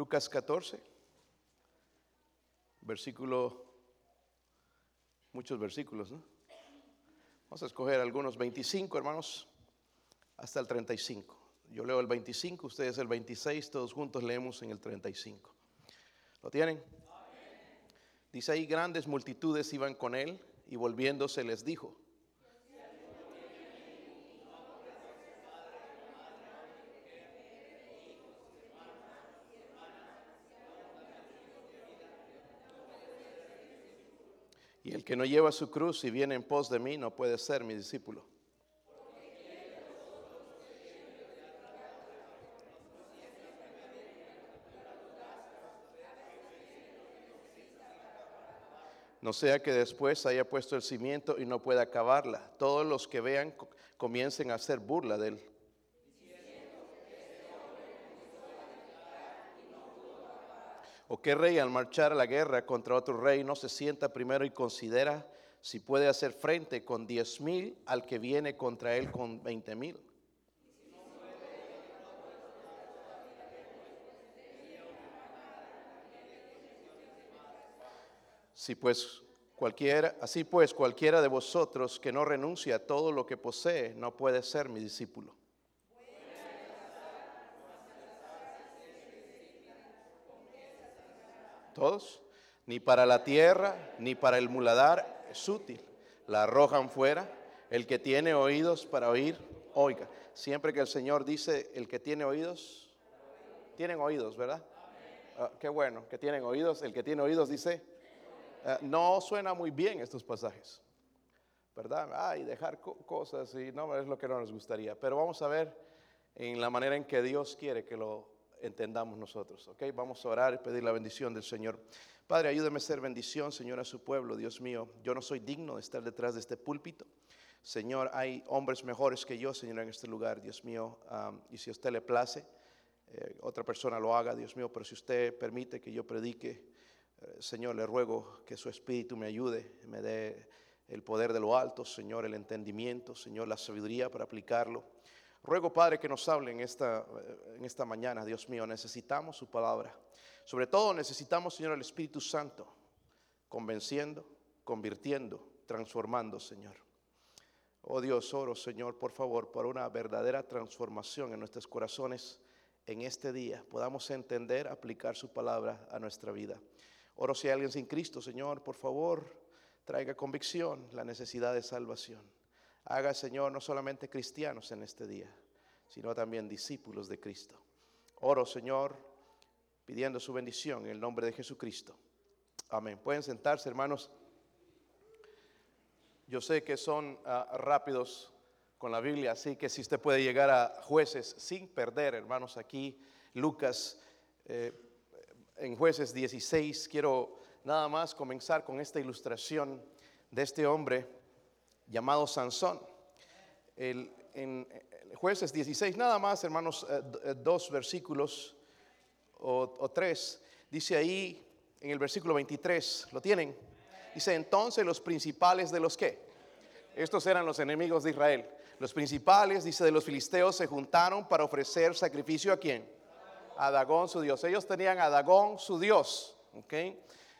Lucas 14, versículo, muchos versículos, ¿no? Vamos a escoger algunos 25, hermanos, hasta el 35. Yo leo el 25, ustedes el 26, todos juntos leemos en el 35. ¿Lo tienen? Dice ahí, grandes multitudes iban con él y volviéndose les dijo, Y el que no lleva su cruz y viene en pos de mí no puede ser mi discípulo. No sea que después haya puesto el cimiento y no pueda acabarla. Todos los que vean comiencen a hacer burla de él. ¿O qué rey al marchar a la guerra contra otro rey no se sienta primero y considera si puede hacer frente con diez mil al que viene contra él con veinte mil? Si pues cualquiera, así pues cualquiera de vosotros que no renuncia a todo lo que posee no puede ser mi discípulo. Todos, ni para la tierra, ni para el muladar es útil. La arrojan fuera. El que tiene oídos para oír, oiga. Siempre que el Señor dice, el que tiene oídos, tienen oídos, ¿verdad? Ah, qué bueno, que tienen oídos. El que tiene oídos dice, ah, no suena muy bien estos pasajes, ¿verdad? Ay, dejar cosas y no es lo que no nos gustaría. Pero vamos a ver en la manera en que Dios quiere que lo entendamos nosotros. ¿ok? Vamos a orar y pedir la bendición del Señor. Padre, ayúdame a ser bendición, Señor, a su pueblo, Dios mío. Yo no soy digno de estar detrás de este púlpito. Señor, hay hombres mejores que yo, Señor, en este lugar, Dios mío. y si a usted le place, eh, otra persona lo haga, Dios mío. Pero si usted permite que yo predique, eh, Señor, le ruego que su espíritu me ayude, me dé el poder de lo alto, Señor, el entendimiento, Señor, la sabiduría para aplicarlo. Ruego, Padre, que nos hable en esta, en esta mañana, Dios mío. Necesitamos su palabra. Sobre todo necesitamos, Señor, el Espíritu Santo, convenciendo, convirtiendo, transformando, Señor. Oh Dios, oro, Señor, por favor, por una verdadera transformación en nuestros corazones en este día. Podamos entender, aplicar su palabra a nuestra vida. Oro si hay alguien sin Cristo, Señor, por favor, traiga convicción, la necesidad de salvación. Haga, Señor, no solamente cristianos en este día, sino también discípulos de Cristo. Oro, Señor, pidiendo su bendición en el nombre de Jesucristo. Amén. Pueden sentarse, hermanos. Yo sé que son ah, rápidos con la Biblia, así que si usted puede llegar a jueces sin perder, hermanos, aquí Lucas, eh, en jueces 16, quiero nada más comenzar con esta ilustración de este hombre llamado Sansón. El, en jueces 16, nada más, hermanos, eh, eh, dos versículos o, tres, dice ahí en el versículo 23, ¿lo tienen? Dice, entonces los principales de los que, estos eran los enemigos de Israel, los principales, dice, de los filisteos se juntaron para ofrecer sacrificio a quién? A Dagón su Dios. Ellos tenían a Dagón su Dios, ¿ok?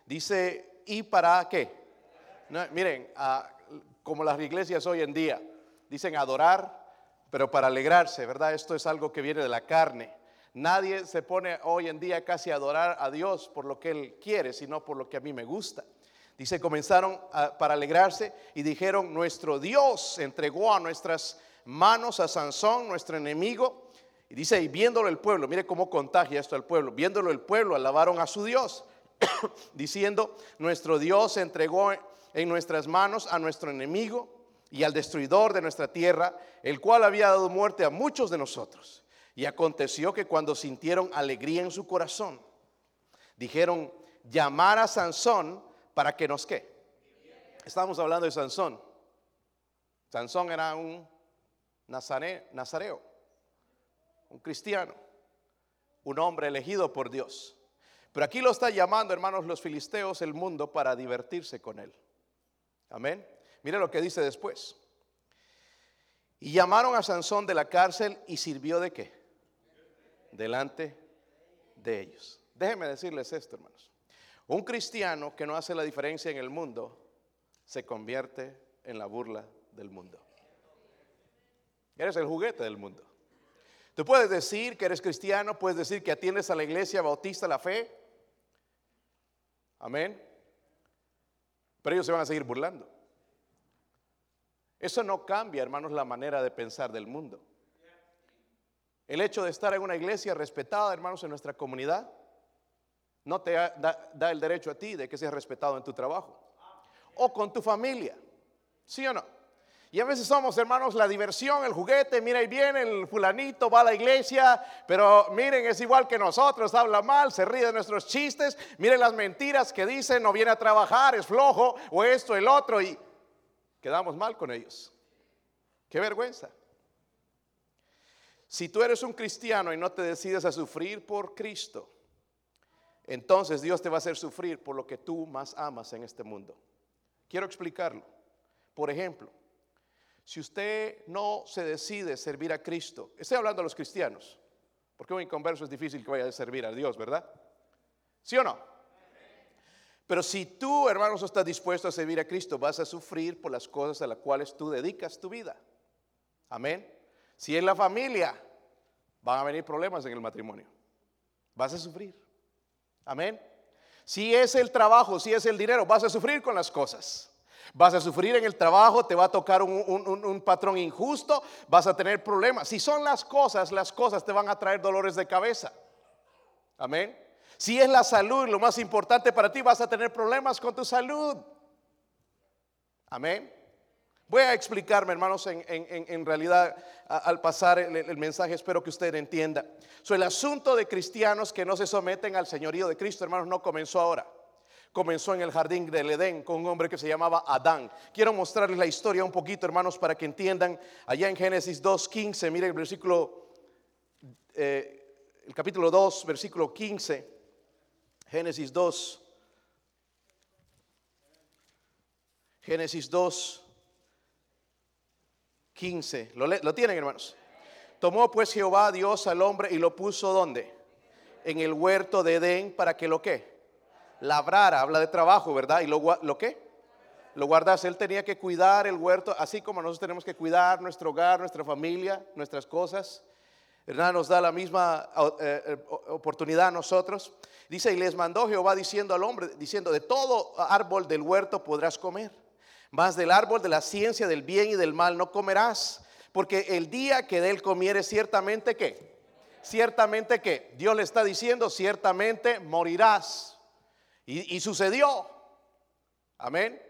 Dice, ¿y para qué? miren, a, como las iglesias hoy en día. Dicen adorar, pero para alegrarse, ¿verdad? Esto es algo que viene de la carne. Nadie se pone hoy en día casi a adorar a Dios por lo que Él quiere, sino por lo que a mí me gusta. Dice, comenzaron para alegrarse y dijeron, nuestro Dios entregó a nuestras manos a Sansón, nuestro enemigo. Y dice, y viéndolo el pueblo, mire cómo contagia esto al pueblo, viéndolo el pueblo, alabaron a su Dios, diciendo, nuestro Dios entregó en nuestras manos a nuestro enemigo y al destruidor de nuestra tierra, el cual había dado muerte a muchos de nosotros. Y aconteció que cuando sintieron alegría en su corazón, dijeron, llamar a Sansón para que nos qué. Estamos hablando de Sansón. Sansón era un nazareo, un cristiano, un hombre elegido por Dios. Pero aquí lo está llamando, hermanos, los filisteos, el mundo, para divertirse con él. Amén. Mire lo que dice después. Y llamaron a Sansón de la cárcel y sirvió de qué? Delante de ellos. Déjenme decirles esto, hermanos. Un cristiano que no hace la diferencia en el mundo se convierte en la burla del mundo. Eres el juguete del mundo. Tú puedes decir que eres cristiano, puedes decir que atiendes a la iglesia bautista la fe. Amén. Pero ellos se van a seguir burlando. Eso no cambia, hermanos, la manera de pensar del mundo. El hecho de estar en una iglesia respetada, hermanos, en nuestra comunidad, no te da, el derecho a ti de que seas respetado en tu trabajo o con tu familia. ¿Sí o no? Y a veces somos, hermanos, la diversión, el juguete, mira, y viene el fulanito, va a la iglesia, pero miren, es igual que nosotros, habla mal, se ríe de nuestros chistes, miren las mentiras que dicen, no viene a trabajar, es flojo, o esto, el otro, y quedamos mal con ellos. Qué vergüenza. Si tú eres un cristiano y no te decides a sufrir por Cristo, entonces Dios te va a hacer sufrir por lo que tú más amas en este mundo. Quiero explicarlo. Por ejemplo, si usted no se decide servir a Cristo, estoy hablando a los cristianos, porque un inconverso es difícil que vaya a servir a Dios, ¿verdad? ¿Sí o no? Pero si tú, hermanos, estás dispuesto a servir a Cristo, vas a sufrir por las cosas a las cuales tú dedicas tu vida. Amén. Si es la familia, van a venir problemas en el matrimonio. Vas a sufrir. Amén. Si es el trabajo, si es el dinero, vas a sufrir con las cosas. Vas a sufrir en el trabajo, te va a tocar un, patrón injusto, vas a tener problemas. Si son las cosas, las cosas te van a traer dolores de cabeza. Amén. Si es la salud lo más importante para ti, vas a tener problemas con tu salud. Amén. Voy a explicarme, hermanos, en, realidad al pasar el, mensaje, espero que usted entienda. El asunto de cristianos que no se someten al señorío de Cristo, hermanos, no comenzó ahora comenzó en el jardín del Edén con un hombre que se llamaba Adán. Quiero mostrarles la historia un poquito, hermanos, para que entiendan. Allá en Génesis 2.15, mire el versículo, eh, el capítulo 2, versículo 15. Génesis 2. Génesis 2, 15. ¿Lo, ¿Lo tienen, hermanos? Tomó pues Jehová Dios al hombre y lo puso ¿dónde? En el huerto de Edén para que lo que labrara, habla de trabajo, ¿verdad? ¿Y lo, lo qué? Lo guardas. Él tenía que cuidar el huerto, así como nosotros tenemos que cuidar nuestro hogar, nuestra familia, nuestras cosas. ¿Verdad? Nos da la misma eh, eh, oportunidad a nosotros. Dice, y les mandó Jehová diciendo al hombre, diciendo, de todo árbol del huerto podrás comer, mas del árbol de la ciencia del bien y del mal no comerás, porque el día que de él comieres ciertamente que, ciertamente que, Dios le está diciendo, ciertamente morirás. Y, sucedió. Amén.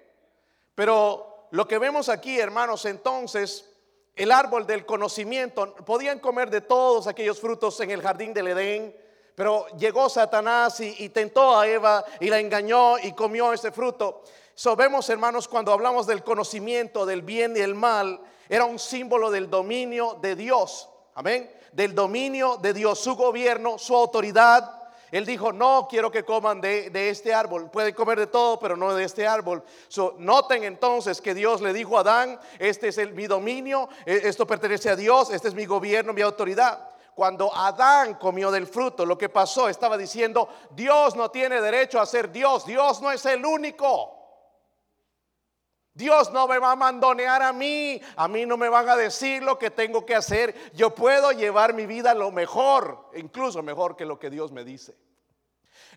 Pero lo que vemos aquí, hermanos, entonces, el árbol del conocimiento, podían comer de todos aquellos frutos en el jardín del Edén, pero llegó Satanás y, tentó a Eva y la engañó y comió ese fruto. So, vemos, hermanos, cuando hablamos del conocimiento del bien y el mal, era un símbolo del dominio de Dios. Amén. Del dominio de Dios, su gobierno, su autoridad, él dijo, no quiero que coman de, este árbol. Pueden comer de todo, pero no de este árbol. noten entonces que Dios le dijo a Adán, este es el, mi dominio, e, esto pertenece a Dios, este es mi gobierno, mi autoridad. Cuando Adán comió del fruto, lo que pasó estaba diciendo, Dios no tiene derecho a ser Dios, Dios no es el único. Dios no me va a mandonear a mí, a mí no me van a decir lo que tengo que hacer. Yo puedo llevar mi vida lo mejor, incluso mejor que lo que Dios me dice.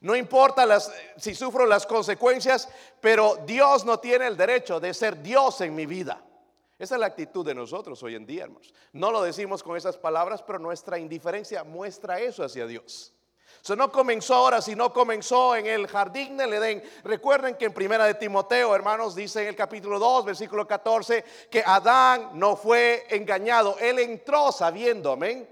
No importa si sufro las consecuencias, pero Dios no tiene el derecho de ser Dios en mi vida. Esa es la actitud de nosotros hoy en día, hermanos. No lo decimos con esas palabras, pero nuestra indiferencia muestra eso hacia Dios. Eso no comenzó ahora, sino comenzó en el jardín del Edén. Recuerden que en primera de Timoteo, hermanos, dice en el capítulo 2, versículo 14, que Adán no fue engañado. Él entró sabiendo, amén.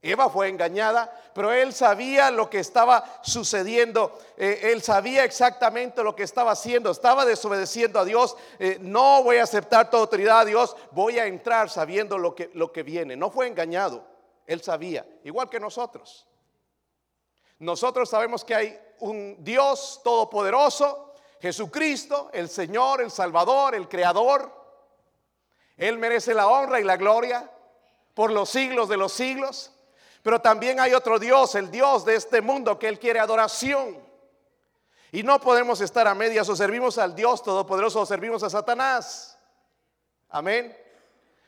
Eva fue engañada, pero él sabía lo que estaba sucediendo. Eh, él sabía exactamente lo que estaba haciendo. Estaba desobedeciendo a Dios. Eh, no voy a aceptar tu autoridad a Dios. Voy a entrar sabiendo lo que, lo que viene. No fue engañado. Él sabía, igual que nosotros. Nosotros sabemos que hay un Dios todopoderoso, Jesucristo, el Señor, el Salvador, el Creador. Él merece la honra y la gloria por los siglos de los siglos. Pero también hay otro Dios, el Dios de este mundo, que Él quiere adoración. Y no podemos estar a medias o servimos al Dios Todopoderoso o servimos a Satanás. Amén.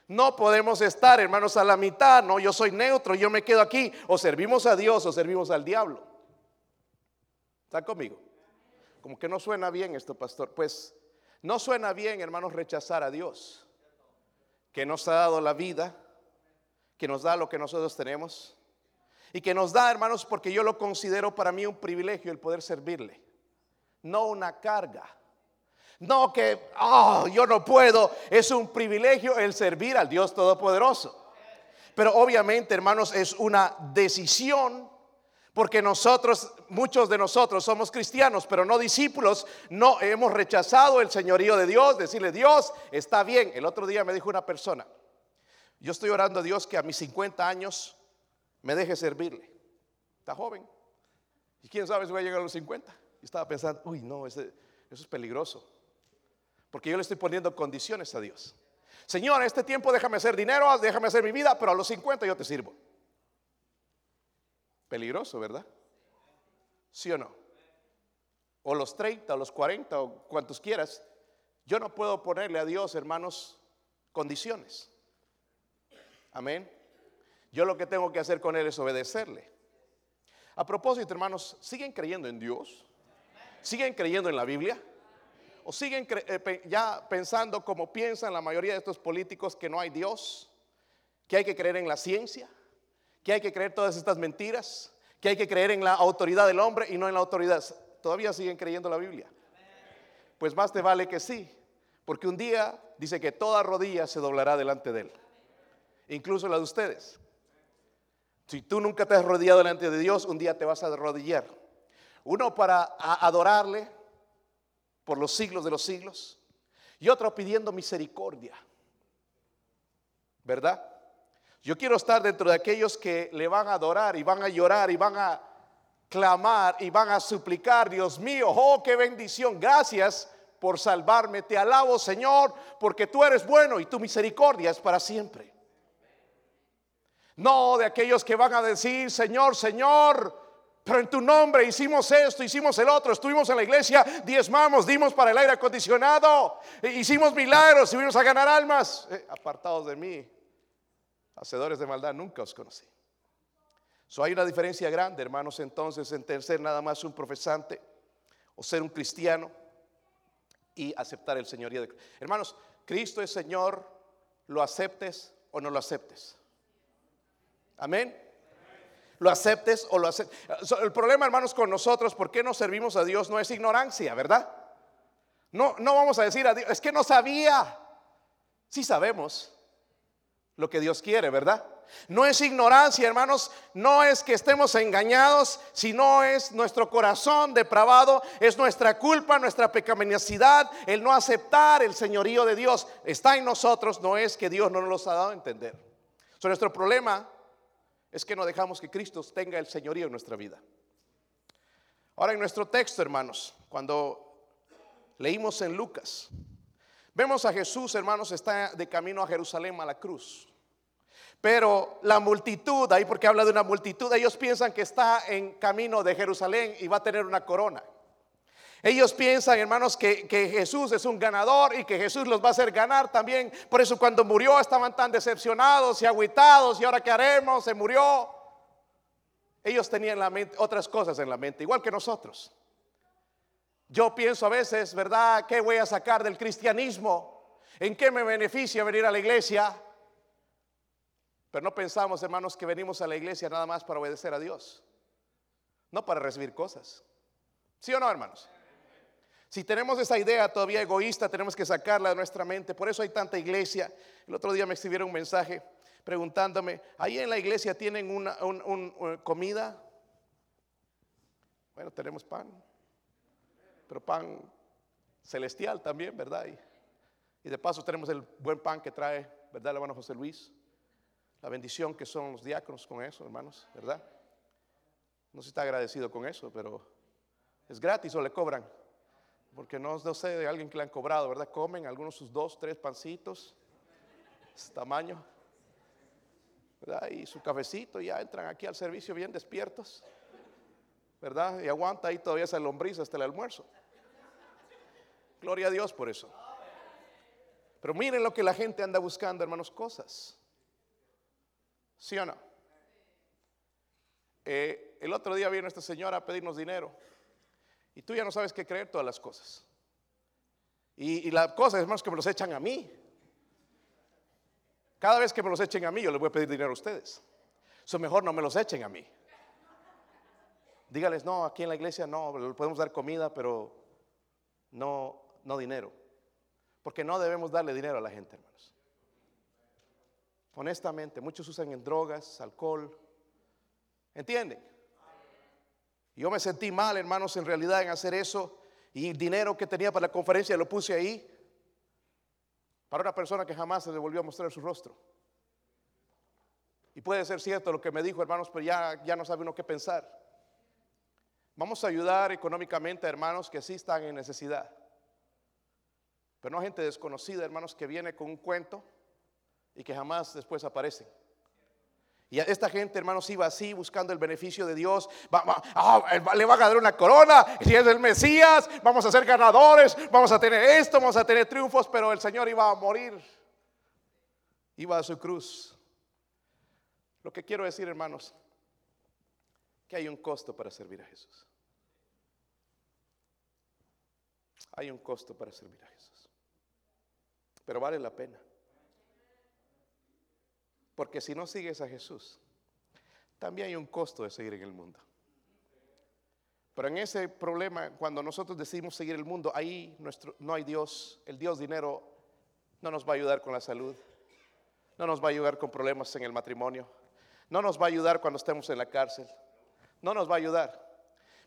No podemos estar, hermanos, a la mitad. No, yo soy neutro, yo me quedo aquí. O servimos a Dios o servimos al diablo. ¿Está conmigo? Como que no suena bien esto, pastor. Pues no suena bien, hermanos, rechazar a Dios, que nos ha dado la vida, que nos da lo que nosotros tenemos y que nos da, hermanos, porque yo lo considero para mí un privilegio el poder servirle, no una carga. No que, oh, yo no puedo, es un privilegio el servir al Dios Todopoderoso. Pero obviamente, hermanos, es una decisión porque nosotros, muchos de nosotros somos cristianos, pero no discípulos, no hemos rechazado el señorío de Dios, decirle, Dios, está bien. El otro día me dijo una persona, yo estoy orando a Dios que a mis 50 años me deje servirle. Está joven. Y quién sabe si voy a llegar a los 50. Y estaba pensando, uy, no, eso es peligroso. Porque yo le estoy poniendo condiciones a Dios. Señor, en este tiempo déjame hacer dinero, déjame hacer mi vida, pero a los 50 yo te sirvo. Peligroso, ¿verdad? ¿Sí o no? O los 30, o los 40, o cuantos quieras. Yo no puedo ponerle a Dios, hermanos, condiciones. Amén. Yo lo que tengo que hacer con Él es obedecerle. A propósito, hermanos, ¿siguen creyendo en Dios? ¿Siguen creyendo en la Biblia? ¿O siguen eh, ya pensando como piensan la mayoría de estos políticos que no hay Dios? ¿Que hay que creer en la ciencia? ¿Que hay que creer todas estas mentiras? ¿Que hay que creer en la autoridad del hombre y no en la autoridad? ¿Todavía siguen creyendo la Biblia? Pues más te vale que sí, porque un día dice que toda rodilla se doblará delante de Él, incluso la de ustedes. Si tú nunca te has arrodillado delante de Dios, un día te vas a arrodillar. Uno para adorarle por los siglos de los siglos y otro pidiendo misericordia. ¿Verdad? Yo quiero estar dentro de aquellos que le van a adorar y van a llorar y van a clamar y van a suplicar, Dios mío, oh, qué bendición, gracias por salvarme, te alabo Señor, porque tú eres bueno y tu misericordia es para siempre. No de aquellos que van a decir, Señor, Señor, pero en tu nombre hicimos esto, hicimos el otro, estuvimos en la iglesia, diezmamos, dimos para el aire acondicionado, e hicimos milagros y vinimos a ganar almas. Eh, apartados de mí, hacedores de maldad, nunca os conocí. So, hay una diferencia grande, hermanos, entonces, entre ser nada más un profesante o ser un cristiano y aceptar el señorío de Hermanos, Cristo es Señor, lo aceptes o no lo aceptes. Amén. Lo aceptes o lo aceptes. El problema, hermanos, con nosotros, ¿por qué no servimos a Dios? No es ignorancia, ¿verdad? No, no vamos a decir a Dios, es que no sabía. Sí sabemos lo que Dios quiere, ¿verdad? No es ignorancia, hermanos, no es que estemos engañados, sino es nuestro corazón depravado, es nuestra culpa, nuestra pecaminosidad, el no aceptar el señorío de Dios. Está en nosotros, no es que Dios no nos ha dado a entender. Nuestro problema es que no dejamos que Cristo tenga el señorío en nuestra vida. Ahora en nuestro texto, hermanos, cuando leímos en Lucas, vemos a Jesús, hermanos, está de camino a Jerusalén a la cruz. Pero la multitud, ahí porque habla de una multitud, ellos piensan que está en camino de Jerusalén y va a tener una corona. Ellos piensan, hermanos, que, Jesús es un ganador y que Jesús los va a hacer ganar también. Por eso cuando murió estaban tan decepcionados y agüitados y ahora qué haremos, se murió. Ellos tenían otras cosas en la mente, igual que nosotros. Yo pienso a veces, ¿verdad? ¿Qué voy a sacar del cristianismo? ¿En qué me beneficia venir a la iglesia? Pero no pensamos, hermanos, que venimos a la iglesia nada más para obedecer a Dios, no para recibir cosas. ¿Sí o no, hermanos? Si tenemos esa idea todavía egoísta, tenemos que sacarla de nuestra mente. Por eso hay tanta iglesia. El otro día me escribieron un mensaje preguntándome, ¿ahí en la iglesia tienen una comida? Bueno, tenemos pan, pero pan celestial también, ¿verdad? Y, de paso tenemos el buen pan que trae, ¿verdad, el hermano José Luis? La bendición que son los diáconos con eso, hermanos, ¿verdad? No se está agradecido con eso, pero es gratis o le cobran porque no, sé de alguien que le han cobrado, ¿verdad? Comen algunos sus dos, tres pancitos, tamaño, ¿verdad? Y su cafecito, ya entran aquí al servicio bien despiertos, ¿verdad? Y aguanta ahí todavía esa lombriz hasta el almuerzo. Gloria a Dios por eso. Pero miren lo que la gente anda buscando, hermanos, cosas. ¿Sí o no? Eh, el otro día vino esta señora a pedirnos dinero y tú ya no sabes qué creer todas las cosas. Y, la cosa es más que me los echan a mí. Cada vez que me los echen a mí, yo les voy a pedir dinero a ustedes. Eso mejor no me los echen a mí. Dígales, no, aquí en la iglesia no, podemos dar comida, pero no, no dinero. Porque no debemos darle dinero a la gente, hermanos. Honestamente, muchos usan en drogas, alcohol. ¿Entienden? Yo me sentí mal, hermanos, en realidad en hacer eso. Y el dinero que tenía para la conferencia lo puse ahí para una persona que jamás se le volvió a mostrar su rostro. Y puede ser cierto lo que me dijo, hermanos, pero ya, ya no sabe uno qué pensar. Vamos a ayudar económicamente a hermanos que sí están en necesidad. Pero no gente desconocida, hermanos, que viene con un cuento y que jamás después aparecen. Y esta gente, hermanos, iba así buscando el beneficio de Dios. Ah, le va a ganar una corona. Si es el Mesías, vamos a ser ganadores. Vamos a tener esto, vamos a tener triunfos. Pero el Señor iba a morir. Iba a su cruz. Lo que quiero decir, hermanos, que hay un costo para servir a Jesús. Hay un costo para servir a Jesús pero vale la pena. Porque si no sigues a Jesús, también hay un costo de seguir en el mundo. Pero en ese problema, cuando nosotros decidimos seguir el mundo, ahí no hay Dios. El Dios dinero no nos va a ayudar con la salud, no nos va a ayudar con problemas en el matrimonio, no nos va a ayudar cuando estemos en la cárcel, no nos va a ayudar.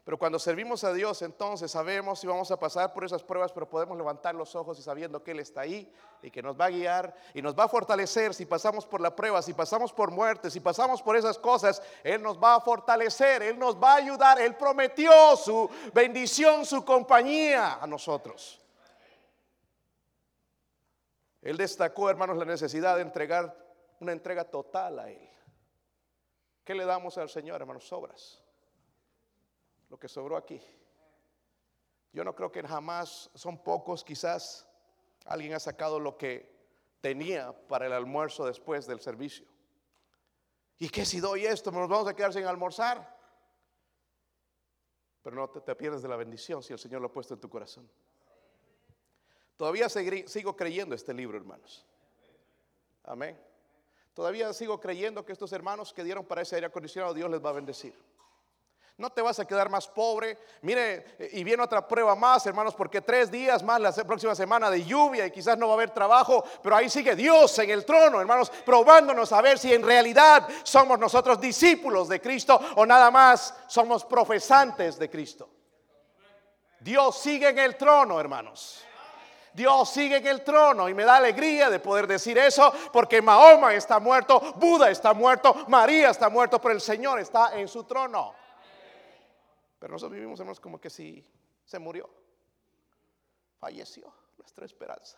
Pero cuando servimos a Dios, entonces sabemos si vamos a pasar por esas pruebas, pero podemos levantar los ojos y sabiendo que Él está ahí y que nos va a guiar y nos va a fortalecer si pasamos por la prueba, si pasamos por muerte, si pasamos por esas cosas, Él nos va a fortalecer, Él nos va a ayudar. Él prometió su bendición, su compañía a nosotros. Él destacó, hermanos, la necesidad de entregar una entrega total a Él. ¿Qué le damos al Señor, hermanos? Sobras lo que sobró aquí. Yo no creo que jamás, son pocos quizás, alguien ha sacado lo que tenía para el almuerzo después del servicio. ¿Y qué si doy esto? ¿Nos vamos a quedar sin almorzar? Pero no te, pierdes de la bendición si el Señor lo ha puesto en tu corazón. Todavía sigo creyendo este libro, hermanos. Amén. Todavía sigo creyendo que estos hermanos que dieron para ese aire acondicionado, Dios les va a bendecir. No te vas a quedar más pobre. Mire, y viene otra prueba más, hermanos, porque tres días más la próxima semana de lluvia y quizás no va a haber trabajo, pero ahí sigue Dios en el trono, hermanos, probándonos a ver si en realidad somos nosotros discípulos de Cristo o nada más somos profesantes de Cristo. Dios sigue en el trono, hermanos. Dios sigue en el trono y me da alegría de poder decir eso porque Mahoma está muerto, Buda está muerto, María está muerto, pero el Señor está en su trono. Pero nosotros vivimos, hermanos, como que si se murió, falleció nuestra esperanza.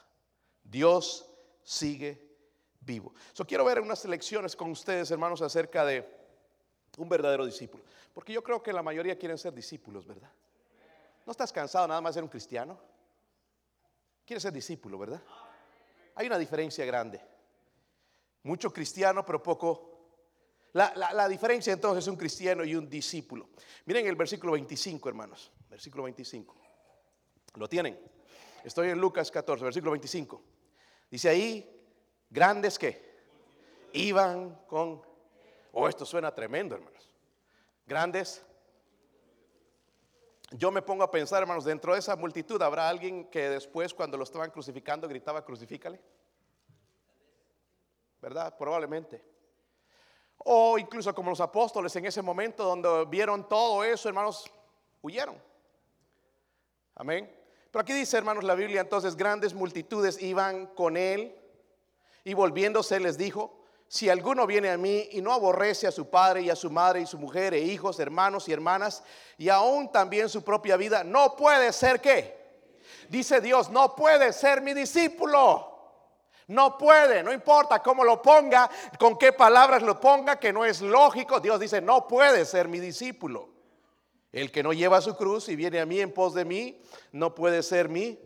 Dios sigue vivo. Yo quiero ver unas lecciones con ustedes, hermanos, acerca de un verdadero discípulo. Porque yo creo que la mayoría quieren ser discípulos, ¿verdad? ¿No estás cansado nada más de ser un cristiano? Quieres ser discípulo, ¿verdad? Hay una diferencia grande. Mucho cristiano, pero poco la, diferencia entonces es un cristiano y un discípulo. Miren el versículo 25, hermanos. Versículo 25. ¿Lo tienen? Estoy en Lucas 14, versículo 25. Dice ahí, grandes que iban con... Oh, esto suena tremendo, hermanos. Grandes. Yo me pongo a pensar, hermanos, dentro de esa multitud habrá alguien que después cuando lo estaban crucificando gritaba, crucifícale. ¿Verdad? Probablemente. O incluso como los apóstoles en ese momento donde vieron todo eso, hermanos, huyeron. Amén. Pero aquí dice, hermanos, la Biblia, entonces grandes multitudes iban con él y volviéndose les dijo, si alguno viene a mí y no aborrece a su padre y a su madre y su mujer e hijos, hermanos y hermanas, y aún también su propia vida, no puede ser que, dice Dios, no puede ser mi discípulo. No puede, no importa cómo lo ponga, con qué palabras lo ponga, que no es lógico. Dios dice, no puede ser mi discípulo. El que no lleva su cruz y viene a mí en pos de mí, no puede ser mi.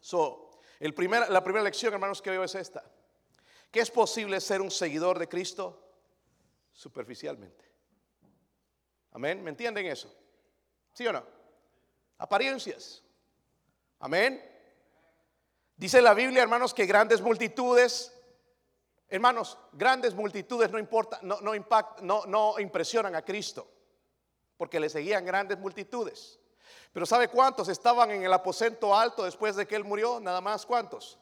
So, el la primera lección, hermanos, que veo es esta. Que es posible ser un seguidor de Cristo superficialmente. Amén. ¿Me entienden eso? ¿Sí o no? Apariencias. Amén. Dice la Biblia, hermanos, que grandes multitudes, hermanos, grandes multitudes no importa, no, no, no, no impresionan a Cristo, porque le seguían grandes multitudes. Pero ¿sabe cuántos estaban en el aposento alto después de que él murió? Nada más cuántos.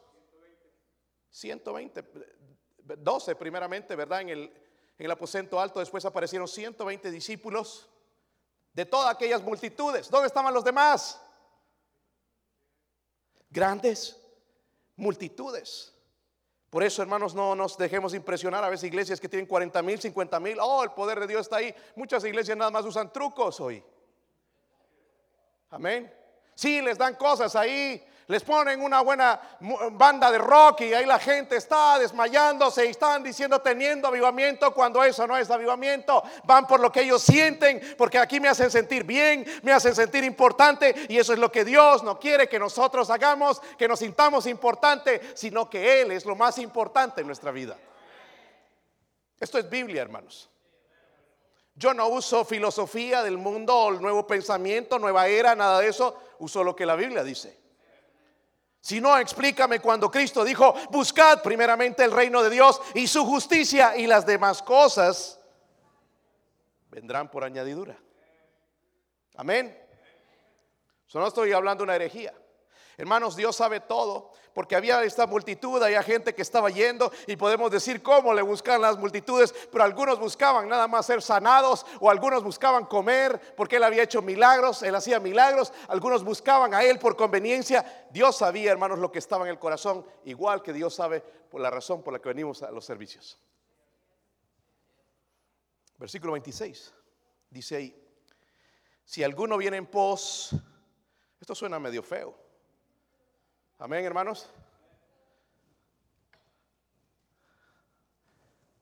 120, 12 primeramente, ¿verdad? En el, en el aposento alto después aparecieron 120 discípulos de todas aquellas multitudes. ¿Dónde estaban los demás? Grandes multitudes. Por eso, hermanos, no nos dejemos impresionar. A veces iglesias que tienen 40 mil, 50 mil, oh, el poder de Dios está ahí. Muchas iglesias nada más usan trucos hoy. Amén. Sí, les dan cosas ahí les ponen una buena banda de rock y ahí la gente está desmayándose y están diciendo teniendo avivamiento cuando eso no es avivamiento. Van por lo que ellos sienten, porque aquí me hacen sentir bien, me hacen sentir importante y eso es lo que Dios no quiere que nosotros hagamos, que nos sintamos importante, sino que Él es lo más importante en nuestra vida. Esto es Biblia, hermanos. Yo no uso filosofía del mundo, el nuevo pensamiento, nueva era, nada de eso. Uso lo que la Biblia dice. Si no, explícame cuando Cristo dijo, buscad primeramente el reino de Dios y su justicia y las demás cosas vendrán por añadidura. Amén. Yo no estoy hablando de una herejía. Hermanos, Dios sabe todo, porque había esta multitud, había gente que estaba yendo y podemos decir cómo le buscan las multitudes, pero algunos buscaban nada más ser sanados o algunos buscaban comer porque él había hecho milagros, él hacía milagros, algunos buscaban a él por conveniencia. Dios sabía, hermanos, lo que estaba en el corazón, igual que Dios sabe por la razón por la que venimos a los servicios. Versículo 26 dice ahí, si alguno viene en pos, esto suena medio feo. Amén, hermanos.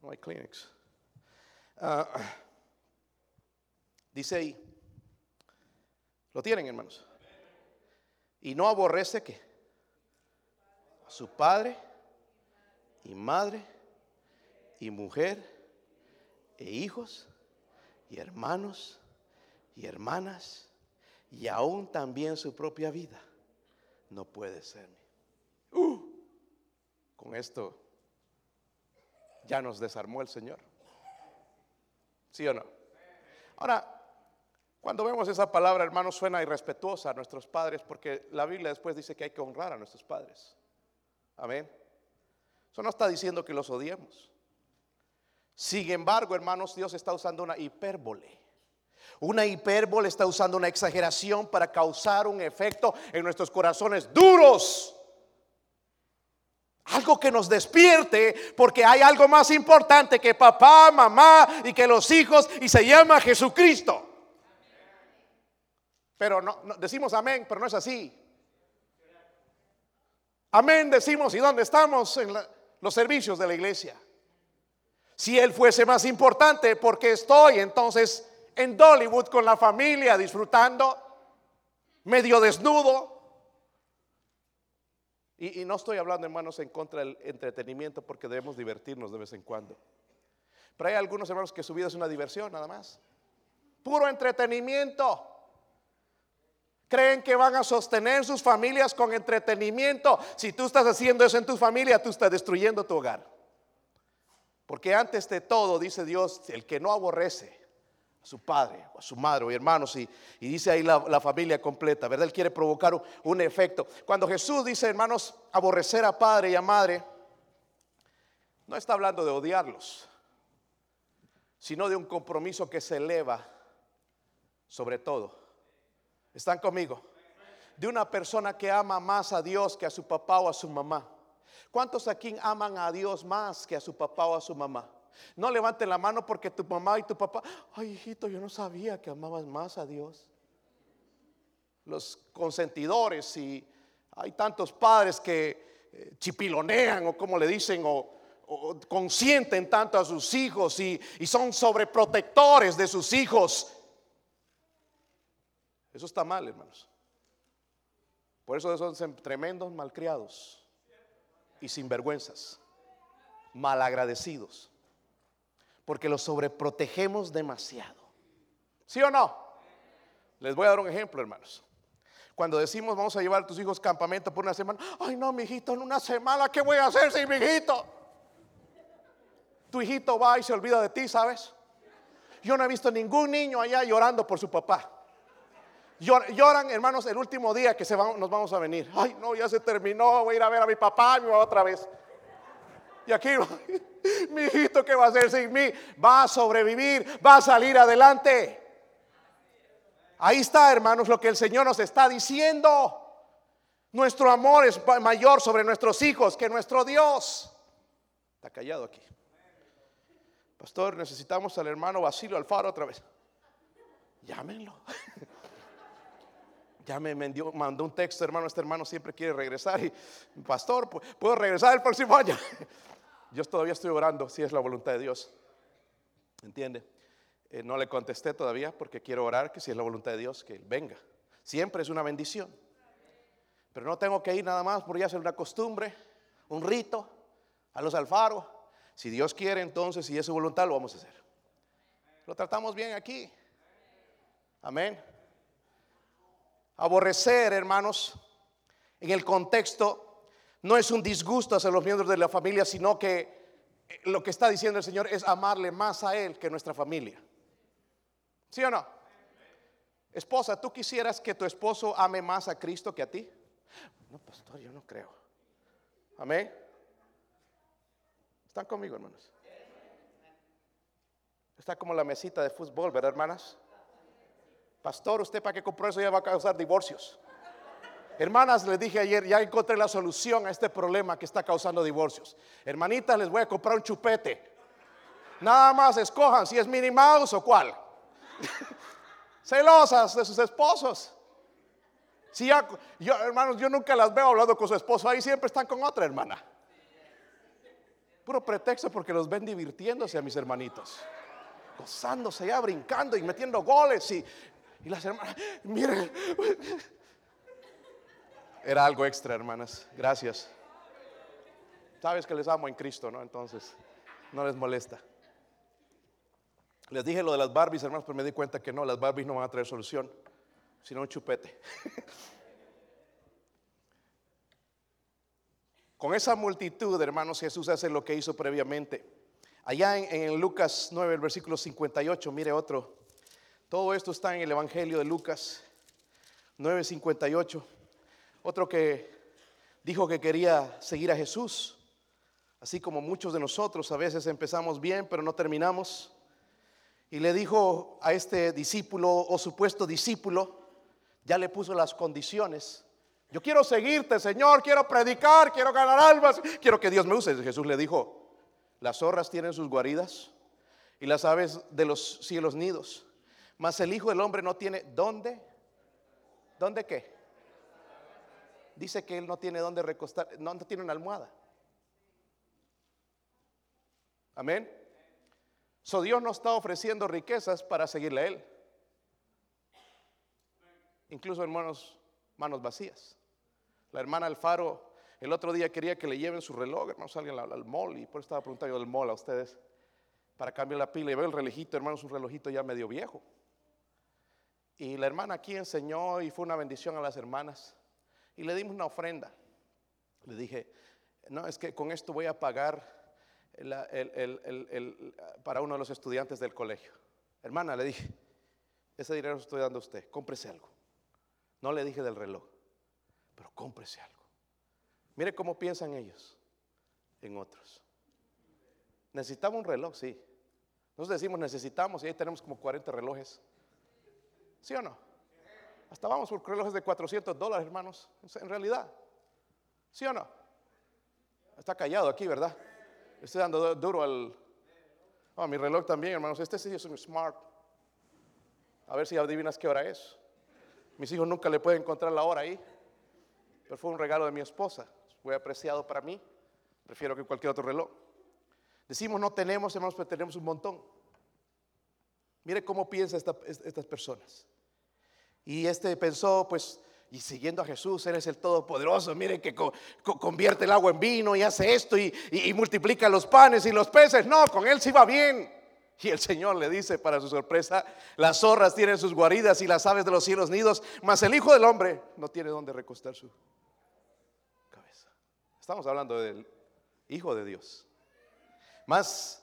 No hay clinics. Ah, dice ahí, lo tienen, hermanos. Y no aborrece que a su padre y madre y mujer e hijos y hermanos y hermanas y aún también su propia vida no puede ser. Uh, con esto ya nos desarmó el Señor. ¿Sí o no? Ahora, cuando vemos esa palabra, hermano, suena irrespetuosa a nuestros padres porque la Biblia después dice que hay que honrar a nuestros padres. Amén. Eso no está diciendo que los odiemos. Sin embargo, hermanos, Dios está usando una hipérbole. Una hipérbole está usando una exageración para causar un efecto en nuestros corazones duros. Algo que nos despierte porque hay algo más importante que papá, mamá y que los hijos y se llama Jesucristo. Pero no, decimos amén, pero no es así. Amén decimos y dónde estamos en los servicios de la iglesia. Si Él fuese más importante, porque estoy entonces en Dollywood con la familia disfrutando, medio desnudo. Y, no estoy hablando, hermanos, en contra del entretenimiento porque debemos divertirnos de vez en cuando. Pero hay algunos hermanos que su vida es una diversión nada más. Puro entretenimiento. Creen que van a sostener sus familias con entretenimiento. Si tú estás haciendo eso en tu familia, tú estás destruyendo tu hogar. Porque antes de todo, dice Dios, el que no aborrece a su padre, a su madre, o hermanos, y, dice ahí la, familia completa, ¿verdad? Él quiere provocar un, un efecto. Cuando Jesús dice, hermanos, aborrecer a padre y a madre, no está hablando de odiarlos, sino de un compromiso que se eleva sobre todo. ¿Están conmigo? De una persona que ama más a Dios que a su papá o a su mamá. ¿Cuántos aquí aman a Dios más que a su papá o a su mamá? No levanten la mano porque tu mamá y tu papá, ay hijito, yo no sabía que amabas más a Dios. Los consentidores y hay tantos padres que, eh, chipilonean o como le dicen o, consienten tanto a sus hijos y, y son sobreprotectores de sus hijos. Eso está mal, hermanos. Por eso son tremendos malcriados y sinvergüenzas, malagradecidos, porque los sobreprotegemos demasiado. ¿Sí o no? Les voy a dar un ejemplo, hermanos. Cuando decimos vamos a llevar a tus hijos campamento por una semana, ay no, mi hijito, en una semana, ¿qué voy a hacer sin mi hijito? Tu hijito va y se olvida de ti, ¿sabes? Yo no he visto ningún niño allá llorando por su papá. Lloran, hermanos, el último día que se nos vamos a venir. Ay, no, ya se terminó, voy a ir a ver a mi papá y mi mamá otra vez. Y aquí, mi hijito, ¿qué va a hacer sin mí? Va a sobrevivir, va a salir adelante. Ahí está, hermanos, lo que el Señor nos está diciendo. Nuestro amor es mayor sobre nuestros hijos que nuestro Dios. Está callado aquí. Pastor, necesitamos al hermano Basilio Alfaro otra vez. Llámenlo. Ya me mandó un texto, hermano, este hermano siempre quiere regresar y, pastor, ¿puedo regresar el próximo año? Yo todavía estoy orando, si es la voluntad de Dios. ¿Entiende? Eh, no le contesté todavía porque quiero orar que si es la voluntad de Dios, que venga. Siempre es una bendición. Pero no tengo que ir nada más por ya ser una costumbre, un rito, a los alfaros. Si Dios quiere, entonces, si es su voluntad, lo vamos a hacer. Lo tratamos bien aquí. Amén. Aborrecer, hermanos, en el contexto, no es un disgusto hacia los miembros de la familia, sino que eh, lo que está diciendo el Señor es amarle más a Él que nuestra familia. ¿Sí o no? Esposa, ¿tú quisieras que tu esposo ame más a Cristo que a ti? No, pastor, yo no creo. Amén. ¿Están conmigo, hermanos? Está como la mesita de fútbol, ¿verdad, hermanas? Pastor, usted para qué compró eso ya va a causar divorcios. Hermanas, les dije ayer, ya encontré la solución a este problema que está causando divorcios. Hermanitas, les voy a comprar un chupete. Nada más escojan si es Minnie Mouse o cuál. Celosas de sus esposos. Si ya, yo, hermanos, yo nunca las veo hablando con su esposo, ahí siempre están con otra hermana. Puro pretexto porque los ven divirtiéndose a mis hermanitos gozándose ya, brincando y metiendo goles y y las hermanas, miren, era algo extra, hermanas. Gracias. Sabes que les amo en Cristo, ¿no? Entonces, no les molesta. Les dije lo de las Barbies, hermanos, pero me di cuenta que no, las Barbies no van a traer solución, sino un chupete. Con esa multitud, hermanos, Jesús hace lo que hizo previamente. Allá en, Lucas 9, el versículo 58, mire otro todo esto está en el Evangelio de Lucas 9:58. Otro que dijo que quería seguir a Jesús, así como muchos de nosotros a veces empezamos bien, pero no terminamos. Y le dijo a este discípulo o supuesto discípulo, ya le puso las condiciones. Yo quiero seguirte, Señor, quiero predicar, quiero ganar almas, quiero que Dios me use. Jesús le dijo, las zorras tienen sus guaridas y las aves de los cielos nidos mas el Hijo del Hombre no tiene dónde. ¿Dónde qué? Dice que él no tiene dónde recostar, no tiene una almohada. Amén. So Dios no está ofreciendo riquezas para seguirle a Él. Incluso hermanos, manos vacías. La hermana Alfaro el otro día quería que le lleven su reloj, hermanos, alguien al, al mall y por eso estaba preguntando yo del mall a ustedes para cambiar la pila y veo el relojito, hermanos, un relojito ya medio viejo. Y la hermana aquí enseñó y fue una bendición a las hermanas. Y le dimos una ofrenda. Le dije, no, es que con esto voy a pagar para uno de los estudiantes del colegio. Hermana, le dije, ese dinero lo estoy dando a usted, cómprese algo. No le dije del reloj, pero cómprese algo. Mire cómo piensan ellos en otros. Necesitamos un reloj, sí. Nosotros decimos necesitamos y ahí tenemos como 40 relojes. ¿Sí o no? Hasta vamos por relojes de 400 dólares, hermanos. En realidad. ¿Sí o no? Está callado aquí, ¿verdad? Estoy dando duro al... Oh, mi reloj también, hermanos. Este sí es un smart. A ver si adivinas qué hora es. Mis hijos nunca le pueden encontrar la hora ahí. Pero fue un regalo de mi esposa. muy apreciado para mí, prefiero que cualquier otro reloj. Decimos no tenemos, hermanos, pero tenemos un montón. Mire cómo piensan estas personas. Y este pensó, pues, y siguiendo a Jesús, Él es el Todopoderoso. Mire que convierte el agua en vino y hace esto y, y, multiplica los panes y los peces. No, con Él sí va bien. Y el Señor le dice, para su sorpresa, las zorras tienen sus guaridas y las aves de los cielos nidos, mas el Hijo del Hombre no tiene donde recostar su cabeza. Estamos hablando del Hijo de Dios. Más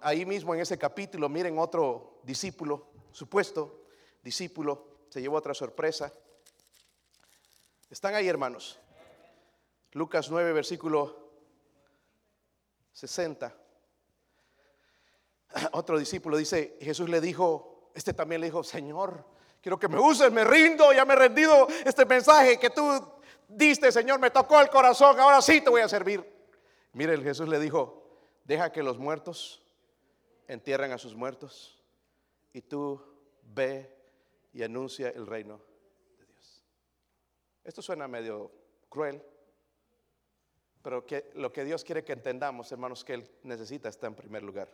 ahí mismo en ese capítulo, miren otro discípulo, supuesto discípulo, se llevó otra sorpresa. Están ahí, hermanos. Lucas 9, versículo 60. Otro discípulo dice, Jesús le dijo, este también le dijo, Señor, quiero que me uses, me rindo, ya me he rendido este mensaje que tú diste, Señor, me tocó el corazón, ahora sí te voy a servir. Mire, Jesús le dijo, deja que los muertos entierren a sus muertos y tú ve y anuncia el reino de Dios. Esto suena medio cruel, pero que lo que Dios quiere que entendamos, hermanos, que Él necesita está en primer lugar.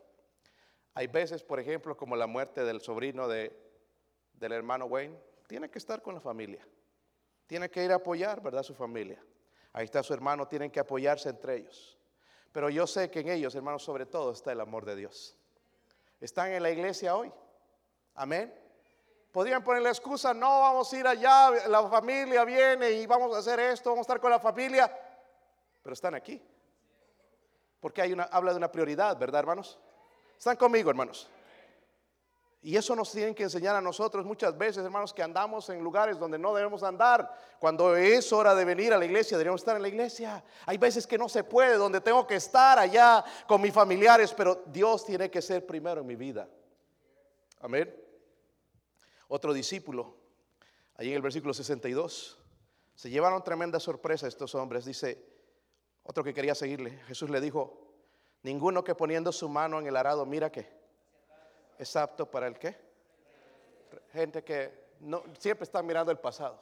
Hay veces, por ejemplo, como la muerte del sobrino de, del hermano Wayne, tiene que estar con la familia. Tiene que ir a apoyar, ¿verdad? Su familia. Ahí está su hermano, tienen que apoyarse entre ellos. Pero yo sé que en ellos, hermanos, sobre todo está el amor de Dios. Están en la iglesia hoy. Amén. Podrían poner la excusa, no vamos a ir allá, la familia viene y vamos a hacer esto, vamos a estar con la familia. Pero están aquí. Porque hay una, habla de una prioridad, ¿verdad, hermanos? Están conmigo, hermanos. Y eso nos tienen que enseñar a nosotros muchas veces, hermanos, que andamos en lugares donde no debemos andar. Cuando es hora de venir a la iglesia, deberíamos estar en la iglesia. Hay veces que no se puede, donde tengo que estar allá con mis familiares, pero Dios tiene que ser primero en mi vida. Amén. Otro discípulo, ahí en el versículo 62, se llevaron tremenda sorpresa estos hombres. Dice, otro que quería seguirle, Jesús le dijo, ninguno que poniendo su mano en el arado, mira que es apto para el qué. Gente que no, siempre está mirando el pasado.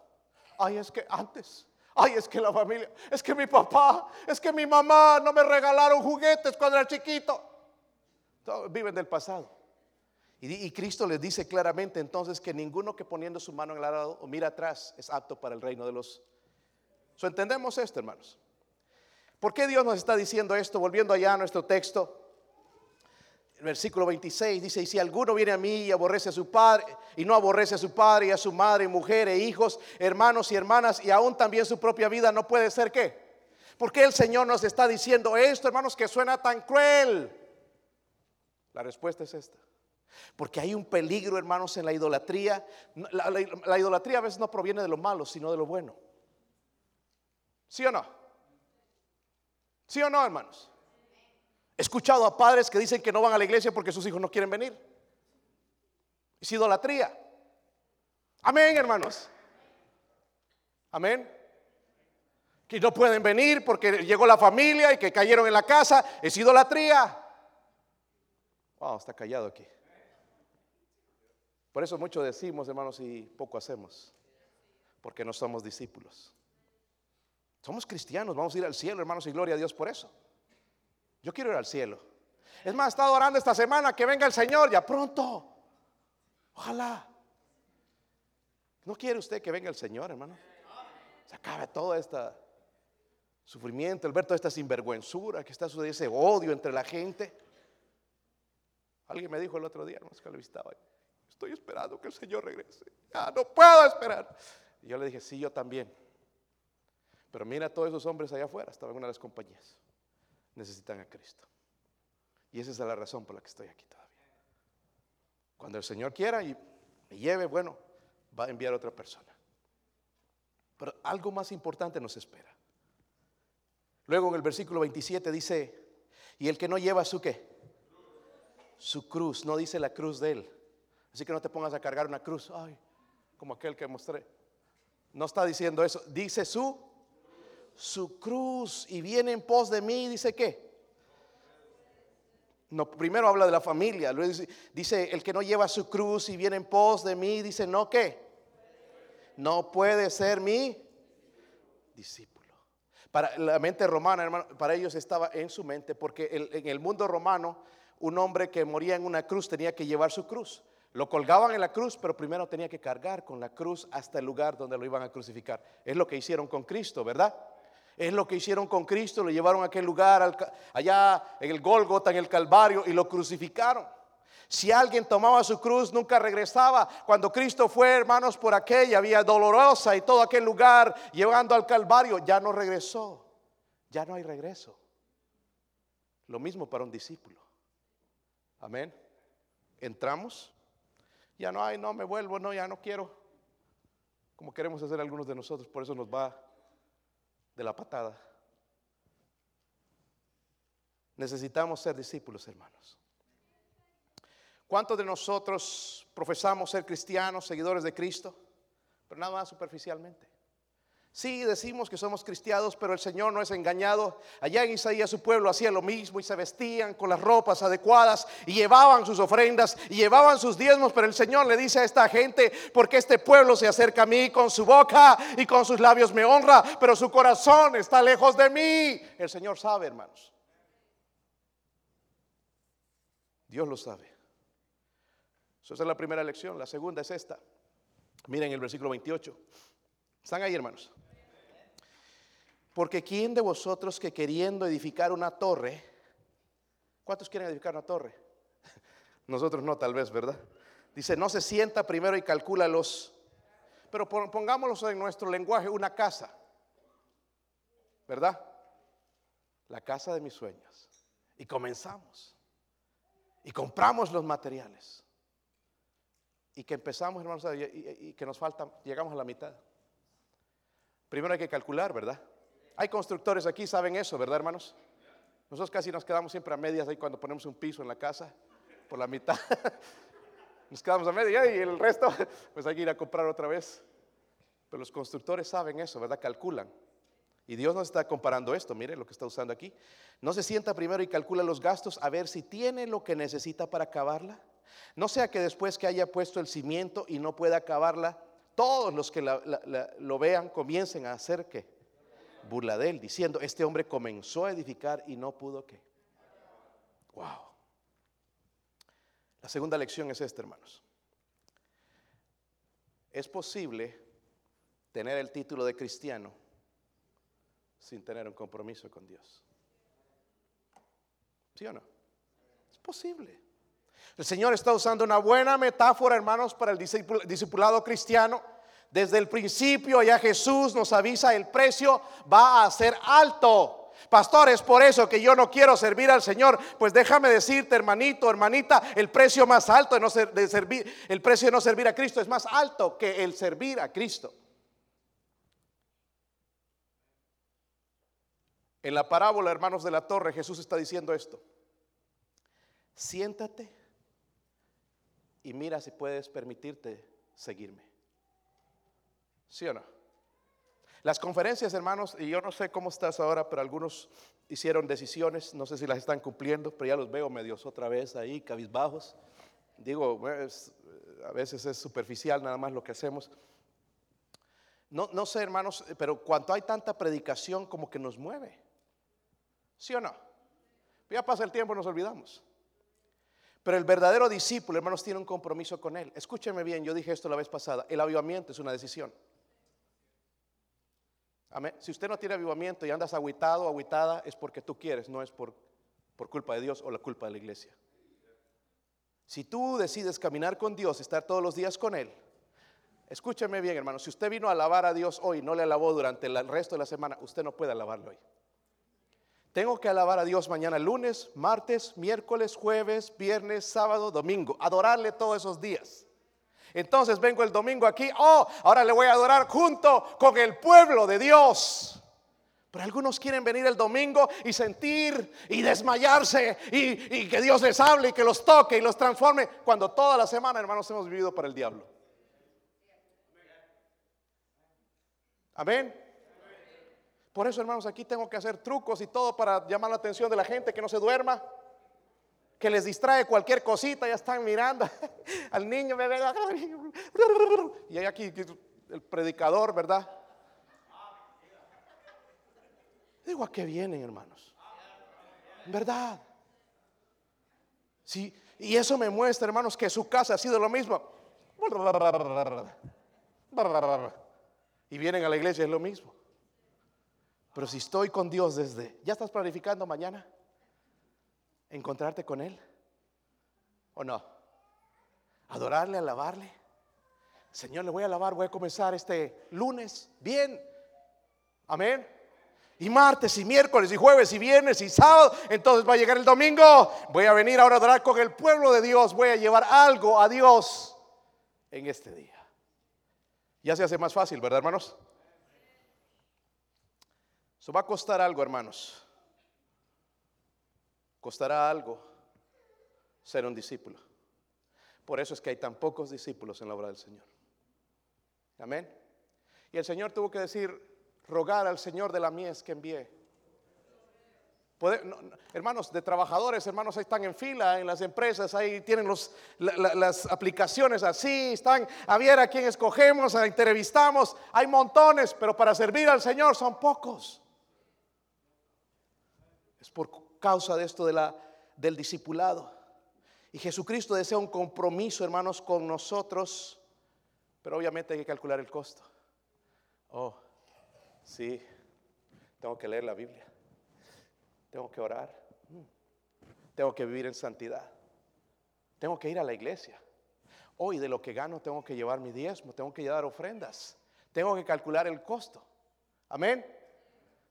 Ay, es que antes, ay, es que la familia, es que mi papá, es que mi mamá no me regalaron juguetes cuando era chiquito. Viven del pasado. Y, Cristo les dice claramente entonces que ninguno que poniendo su mano en el arado o mira atrás es apto para el reino de los... So, entendemos esto, hermanos. ¿Por qué Dios nos está diciendo esto? Volviendo allá a nuestro texto. El versículo 26 dice, y si alguno viene a mí y aborrece a su padre, y no aborrece a su padre y a su madre, mujer e hijos, hermanos y hermanas, y aún también su propia vida, no puede ser qué. ¿Por qué el Señor nos está diciendo esto, hermanos, que suena tan cruel? La respuesta es esta. Porque hay un peligro, hermanos, en la idolatría. La, idolatría a veces no proviene de lo malo, sino de lo bueno. ¿Sí o no? ¿Sí o no, hermanos? He escuchado a padres que dicen que no van a la iglesia porque sus hijos no quieren venir. Es idolatría. Amén, hermanos. Amén. Que no pueden venir porque llegó la familia y que cayeron en la casa. Es idolatría. Wow, está callado aquí. Por eso mucho decimos, hermanos, y poco hacemos, porque no somos discípulos. Somos cristianos, vamos a ir al cielo, hermanos, y gloria a Dios por eso. Yo quiero ir al cielo. Es más, he estado orando esta semana que venga el Señor ya pronto. Ojalá. ¿No quiere usted que venga el Señor, hermano? Se acabe todo este sufrimiento, el ver toda esta sinvergüenzura que está sucediendo, ese odio entre la gente. Alguien me dijo el otro día, hermanos, que lo visitaba. Estoy esperando que el Señor regrese. Ya no puedo esperar. Y yo le dije, sí, yo también. Pero mira a todos esos hombres allá afuera, estaban en una de las compañías. Necesitan a Cristo. Y esa es la razón por la que estoy aquí todavía. Cuando el Señor quiera y me lleve, bueno, va a enviar a otra persona. Pero algo más importante nos espera. Luego en el versículo 27 dice, y el que no lleva su qué? Su cruz, no dice la cruz de él, Así que no te pongas a cargar una cruz, ay, como aquel que mostré. No está diciendo eso, dice su su cruz y viene en pos de mí, dice qué? No, primero habla de la familia, luego dice, el que no lleva su cruz y viene en pos de mí, dice, no, ¿qué? No puede ser mi discípulo. Para la mente romana, hermano, para ellos estaba en su mente, porque en el mundo romano, un hombre que moría en una cruz tenía que llevar su cruz. Lo colgaban en la cruz, pero primero tenía que cargar con la cruz hasta el lugar donde lo iban a crucificar. Es lo que hicieron con Cristo, ¿verdad? Es lo que hicieron con Cristo, lo llevaron a aquel lugar, allá en el Gólgota, en el Calvario, y lo crucificaron. Si alguien tomaba su cruz, nunca regresaba. Cuando Cristo fue, hermanos, por aquella vía dolorosa y todo aquel lugar, llevando al Calvario, ya no regresó. Ya no hay regreso. Lo mismo para un discípulo. Amén. Entramos ya no hay, no me vuelvo, no, ya no quiero. Como queremos hacer algunos de nosotros, por eso nos va de la patada. Necesitamos ser discípulos, hermanos. ¿Cuántos de nosotros profesamos ser cristianos, seguidores de Cristo? Pero nada más superficialmente. Sí, decimos que somos cristianos, pero el Señor no es engañado. Allá en Isaías su pueblo hacía lo mismo y se vestían con las ropas adecuadas y llevaban sus ofrendas y llevaban sus diezmos, pero el Señor le dice a esta gente, porque este pueblo se acerca a mí con su boca y con sus labios me honra, pero su corazón está lejos de mí. El Señor sabe, hermanos. Dios lo sabe. Esa es la primera lección. La segunda es esta. Miren el versículo 28. ¿Están ahí, hermanos? Porque ¿quién de vosotros que queriendo edificar una torre, ¿cuántos quieren edificar una torre? Nosotros no, tal vez, ¿verdad? Dice, no se sienta primero y calcula los, pero pongámoslo en nuestro lenguaje, una casa, ¿verdad? La casa de mis sueños. Y comenzamos. Y compramos los materiales. Y que empezamos, hermanos, y, y que nos falta, llegamos a la mitad. Primero hay que calcular, ¿verdad? Hay constructores aquí, saben eso, ¿verdad, hermanos? Nosotros casi nos quedamos siempre a medias ahí cuando ponemos un piso en la casa, por la mitad. Nos quedamos a media y el resto, pues hay que ir a comprar otra vez. Pero los constructores saben eso, ¿verdad? Calculan. Y Dios nos está comparando esto, mire lo que está usando aquí. No se sienta primero y calcula los gastos a ver si tiene lo que necesita para acabarla. No sea que después que haya puesto el cimiento y no pueda acabarla, todos los que lo vean comiencen a hacer que burla de él, diciendo, este hombre comenzó a edificar y no pudo que. Wow. La segunda lección es esta, hermanos. Es posible tener el título de cristiano sin tener un compromiso con Dios. ¿Sí o no? Es posible. El Señor está usando una buena metáfora, hermanos, para el discipulado cristiano desde el principio ya Jesús nos avisa, el precio va a ser alto. Pastor, es por eso que yo no quiero servir al Señor. Pues déjame decirte, hermanito, hermanita, el precio más alto de, no servir, el precio de no servir a Cristo es más alto que el servir a Cristo. En la parábola, hermanos de la torre, Jesús está diciendo esto. Siéntate y mira si puedes permitirte seguirme. ¿Sí o no? Las conferencias, hermanos, y yo no sé cómo estás ahora, pero algunos hicieron decisiones, no sé si las están cumpliendo, pero ya los veo medios otra vez ahí, cabizbajos. Digo, a veces es superficial nada más lo que hacemos. No, no sé, hermanos, pero cuando hay tanta predicación como que nos mueve. ¿Sí o no? Ya pasa el tiempo nos olvidamos. Pero el verdadero discípulo, hermanos, tiene un compromiso con Él. Escúcheme bien, yo dije esto la vez pasada. El avivamiento es una decisión. Si usted no tiene avivamiento y andas aguitado, aguitada, es porque tú quieres, no es por, por culpa de Dios o la culpa de la iglesia. Si tú decides caminar con Dios, estar todos los días con Él, escúcheme bien, hermano. Si usted vino a alabar a Dios hoy, no le alabó durante el resto de la semana, usted no puede alabarlo hoy. Tengo que alabar a Dios mañana, lunes, martes, miércoles, jueves, viernes, sábado, domingo. Adorarle todos esos días. Entonces vengo el domingo aquí, oh, ahora le voy a adorar junto con el pueblo de Dios. Pero algunos quieren venir el domingo y sentir y desmayarse y, que Dios les hable y que los toque y los transforme, cuando toda la semana, hermanos, hemos vivido para el diablo. Amén. Por eso, hermanos, aquí tengo que hacer trucos y todo para llamar la atención de la gente que no se duerma que les distrae cualquier cosita, ya están mirando al niño, bebé, y hay aquí el predicador, ¿verdad? Digo, ¿a qué vienen, hermanos? ¿Verdad? Sí, y eso me muestra, hermanos, que su casa ha sido lo mismo. Y vienen a la iglesia, es lo mismo. Pero si estoy con Dios desde, ¿ya estás planificando mañana? ¿Encontrarte con Él? ¿O no? ¿Adorarle, alabarle? Señor, le voy a alabar, voy a comenzar este lunes. Bien. Amén. Y martes y miércoles y jueves y viernes y sábado. Entonces va a llegar el domingo. Voy a venir ahora a adorar con el pueblo de Dios. Voy a llevar algo a Dios en este día. Ya se hace más fácil, ¿verdad, hermanos? Eso va a costar algo, hermanos. Costará algo ser un discípulo. Por eso es que hay tan pocos discípulos en la obra del Señor. Amén. Y el Señor tuvo que decir, rogar al Señor de la mies que envié. hermanos de trabajadores, hermanos, ahí están en fila en las empresas, ahí tienen los, las aplicaciones así, están a ver a quién escogemos, a entrevistamos, hay montones, pero para servir al Señor son pocos. Es por causa de esto de la, del discipulado. Y Jesucristo desea un compromiso, hermanos, con nosotros, pero obviamente hay que calcular el costo. Oh, Sí, tengo que leer la Biblia. Tengo que orar. Tengo que vivir en santidad. Tengo que ir a la iglesia. Hoy de lo que gano tengo que llevar mi diezmo, tengo que llevar ofrendas. Tengo que calcular el costo. Amén.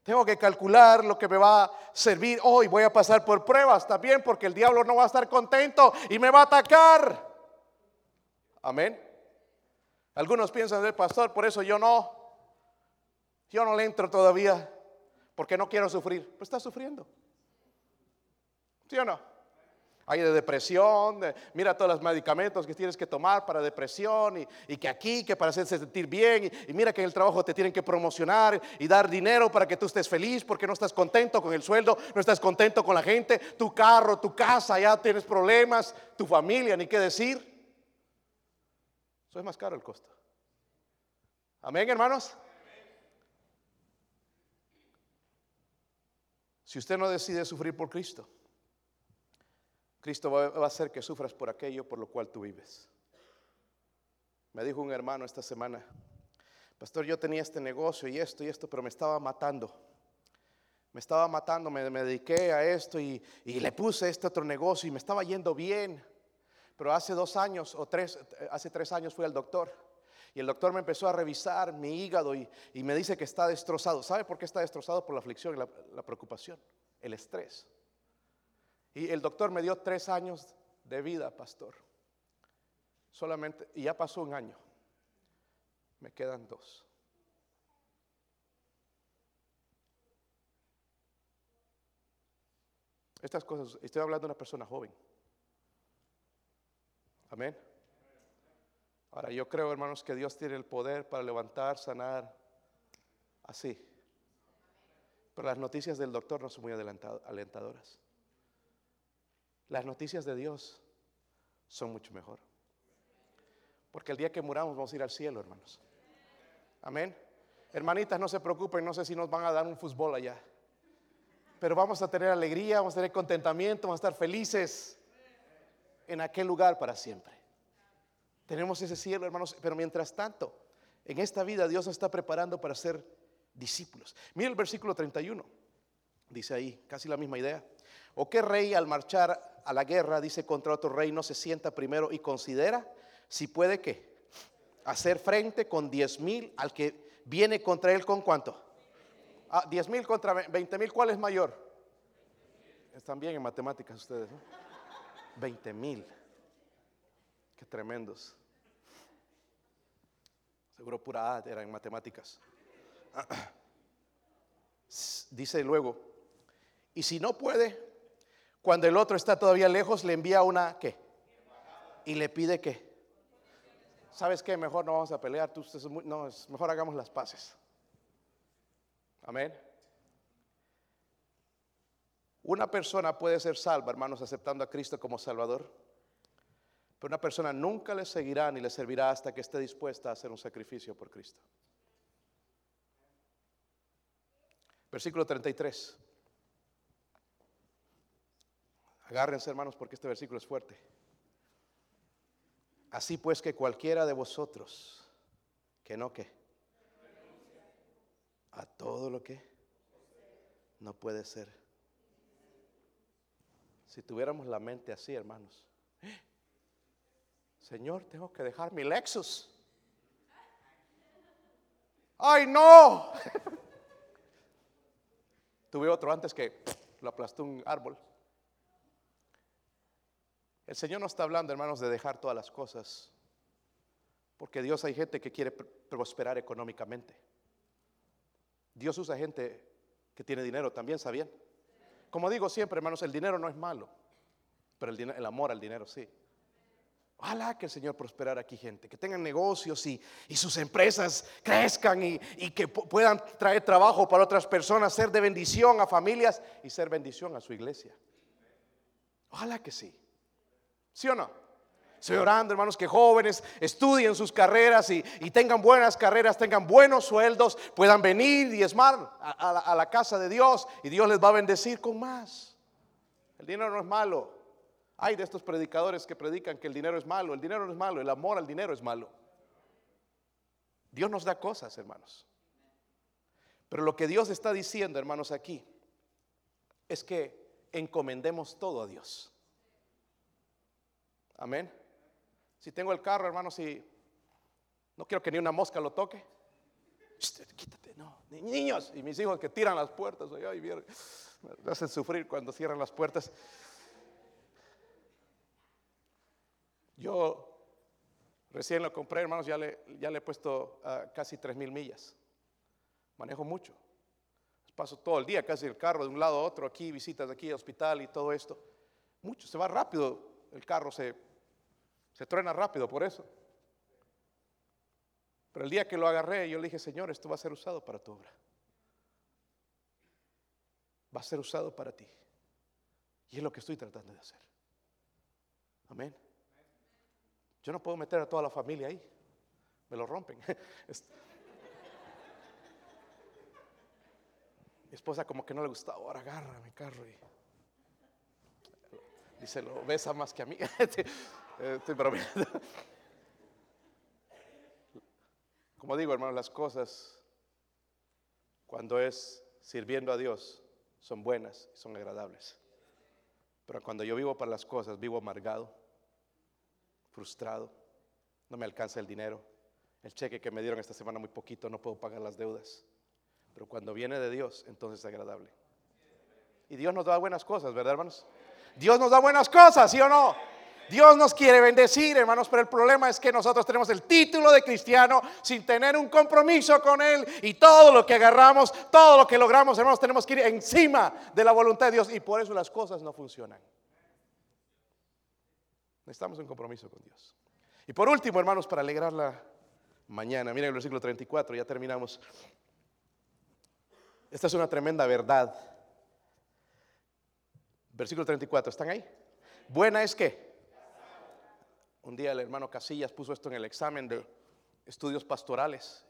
Tengo que calcular lo que me va a servir. Hoy voy a pasar por pruebas también porque el diablo no va a estar contento y me va a atacar. Amén. Algunos piensan del pastor, por eso yo no. Yo no le entro todavía porque no quiero sufrir. Pues está sufriendo. ¿Sí o no? Hay de depresión, mira todos los medicamentos que tienes que tomar para depresión y, que aquí, que para hacerse sentir bien y, mira que en el trabajo te tienen que promocionar y dar dinero para que tú estés feliz porque no estás contento con el sueldo, no estás contento con la gente, tu carro, tu casa, ya tienes problemas, tu familia, ni qué decir. Eso es más caro el costo. Amén, hermanos. Si usted no decide sufrir por Cristo, Cristo va, a hacer que sufras por aquello por lo cual tú vives. Me dijo un hermano esta semana, pastor, yo tenía este negocio y esto y esto, pero me estaba matando. Me estaba matando, me, dediqué a esto y, y, le puse este otro negocio y me estaba yendo bien. Pero hace dos años o tres, hace tres años fui al doctor y el doctor me empezó a revisar mi hígado y, me dice que está destrozado. ¿Sabe por qué está destrozado? Por la aflicción y la, preocupación, el estrés. Y el doctor me dio tres años de vida, pastor. Solamente, y ya pasó un año. Me quedan dos. Estas cosas, estoy hablando de una persona joven. Amén. Ahora, yo creo, hermanos, que Dios tiene el poder para levantar, sanar, así. Pero las noticias del doctor no son muy alentadoras. Las noticias de Dios son mucho mejor. Porque el día que muramos vamos a ir al cielo, hermanos. Amén. Hermanitas, no se preocupen, no sé si nos van a dar un fútbol allá. Pero vamos a tener alegría, vamos a tener contentamiento, vamos a estar felices en aquel lugar para siempre. Tenemos ese cielo, hermanos, pero mientras tanto, en esta vida Dios nos está preparando para ser discípulos. Mira el versículo 31, dice ahí, casi la misma idea. ¿O qué rey al marchar a la guerra, dice contra otro rey, no se sienta primero y considera si puede qué? Hacer frente con diez mil al que viene contra él con cuánto? Ah, 10 mil contra 20 mil, ¿cuál es mayor? Están bien en matemáticas ustedes, ¿no? 20 mil. Qué tremendos. Seguro pura A era en matemáticas. Dice luego, y si no puede, cuando el otro está todavía lejos, le envía una ¿qué? Y le pide qué. ¿Sabes qué? Mejor no vamos a pelear, tú, no, mejor hagamos las paces. Amén. Una persona puede ser salva, hermanos, aceptando a Cristo como Salvador pero una persona nunca le seguirá ni le servirá hasta que esté dispuesta a hacer un sacrificio por Cristo. Versículo 33. Agárrense hermanos porque este versículo es fuerte. Así pues que cualquiera de vosotros que no que a todo lo que no puede ser. Si tuviéramos la mente así, hermanos. Señor, tengo que dejar mi Lexus. ¡Ay, no! Tuve otro antes que lo aplastó un árbol. El Señor no está hablando, hermanos, de dejar todas las cosas. Porque Dios hay gente que quiere prosperar económicamente. Dios usa gente que tiene dinero también, ¿sabían? Como digo siempre, hermanos, el dinero no es malo, pero el, amor al dinero sí. Ojalá que el Señor prosperara aquí gente, que tengan negocios y, sus empresas crezcan y, y, que puedan traer trabajo para otras personas, ser de bendición a familias y ser bendición a su iglesia. Ojalá que sí. ¿Sí o no? Estoy orando, hermanos, que jóvenes estudien sus carreras y, tengan buenas carreras, tengan buenos sueldos, puedan venir y esmar a la casa de Dios y Dios les va a bendecir con más. El dinero no es malo. Hay de estos predicadores que predican que el dinero es malo. El dinero no es malo, el amor al dinero es malo. Dios nos da cosas, hermanos. Pero lo que Dios está diciendo, hermanos, aquí, es que encomendemos todo a Dios. Amén. Si tengo el carro, hermanos, y no quiero que ni una mosca lo toque. Quítate, no. Niños y mis hijos que tiran las puertas, ay, me hacen sufrir cuando cierran las puertas. Yo recién lo compré, hermanos, ya le, ya le he puesto ah, casi tres mil millas. Manejo mucho. Paso todo el día casi el carro de un lado a otro, aquí, visitas aquí, hospital y todo esto. Mucho, se va rápido, el carro se, se truena rápido por eso. Pero el día que lo agarré, yo le dije, Señor, esto va a ser usado para tu obra. Va a ser usado para ti. Y es lo que estoy tratando de hacer. Amén. Yo no puedo meter a toda la familia ahí. Me lo rompen. Mi esposa como que no le gustaba, ahora agarra mi carro y dice, lo besa más que a mí. Estoy bromeando. Como digo, hermano, las cosas cuando es sirviendo a Dios son buenas y son agradables. Pero cuando yo vivo para las cosas, vivo amargado frustrado, no me alcanza el dinero, el cheque que me dieron esta semana muy poquito, no puedo pagar las deudas. Pero cuando viene de Dios, entonces es agradable. Y Dios nos da buenas cosas, ¿verdad, hermanos? Dios nos da buenas cosas, ¿sí o no? Dios nos quiere bendecir, hermanos, pero el problema es que nosotros tenemos el título de cristiano sin tener un compromiso con Él y todo lo que agarramos, todo lo que logramos, hermanos, tenemos que ir encima de la voluntad de Dios y por eso las cosas no funcionan. Necesitamos un compromiso con Dios. Y por último, hermanos, para alegrar la mañana, miren el versículo 34, ya terminamos. Esta es una tremenda verdad. Versículo 34, ¿están ahí? Buena es que. Un día el hermano Casillas puso esto en el examen de estudios pastorales.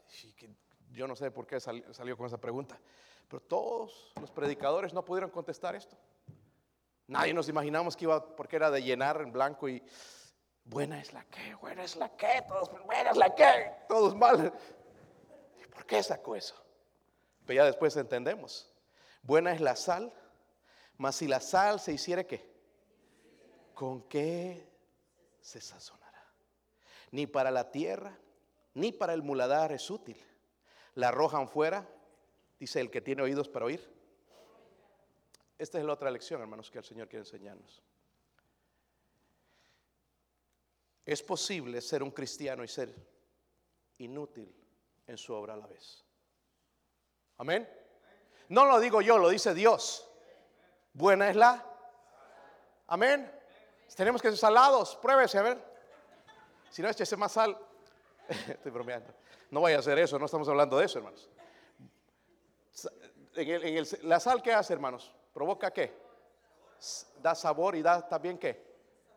yo no sé por qué salió con esa pregunta. Pero todos los predicadores no pudieron contestar esto. Nadie nos imaginamos que iba, porque era de llenar en blanco y buena es la que, buena es la que, todos, buena es la que, todos mal. ¿Y por qué sacó eso? Pero ya después entendemos. Buena es la sal, mas si la sal se hiciera qué, ¿con qué se sazonará? Ni para la tierra, ni para el muladar es útil. La arrojan fuera, dice el que tiene oídos para oír esta es la otra lección, hermanos, que el Señor quiere enseñarnos. Es posible ser un cristiano y ser inútil en su obra a la vez. Amén. No lo digo yo, lo dice Dios. Buena es la. Amén. Tenemos que ser salados. Pruébese, a ver. Si no, échese más sal. Estoy bromeando. No vaya a hacer eso, no estamos hablando de eso, hermanos. la sal, ¿qué hace, hermanos? ¿Provoca qué? Da sabor y da también qué?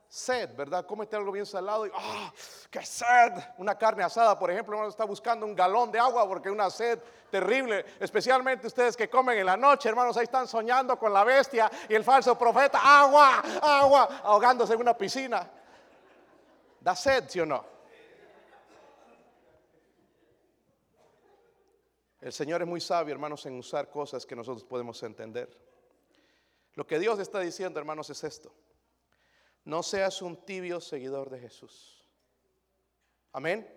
Sed, ¿verdad? Cómete algo bien salado y ¡ah! ¡Qué sed! Una carne asada, por ejemplo, uno está buscando un galón de agua porque una sed terrible, especialmente ustedes que comen en la noche, hermanos, ahí están soñando con la bestia y el falso profeta, agua, agua, ahogándose en una piscina. Da sed, ¿sí o no? El Señor es muy sabio, hermanos, en usar cosas que nosotros podemos entender. Lo que Dios está diciendo, hermanos, es esto. No seas un tibio seguidor de Jesús. Amén.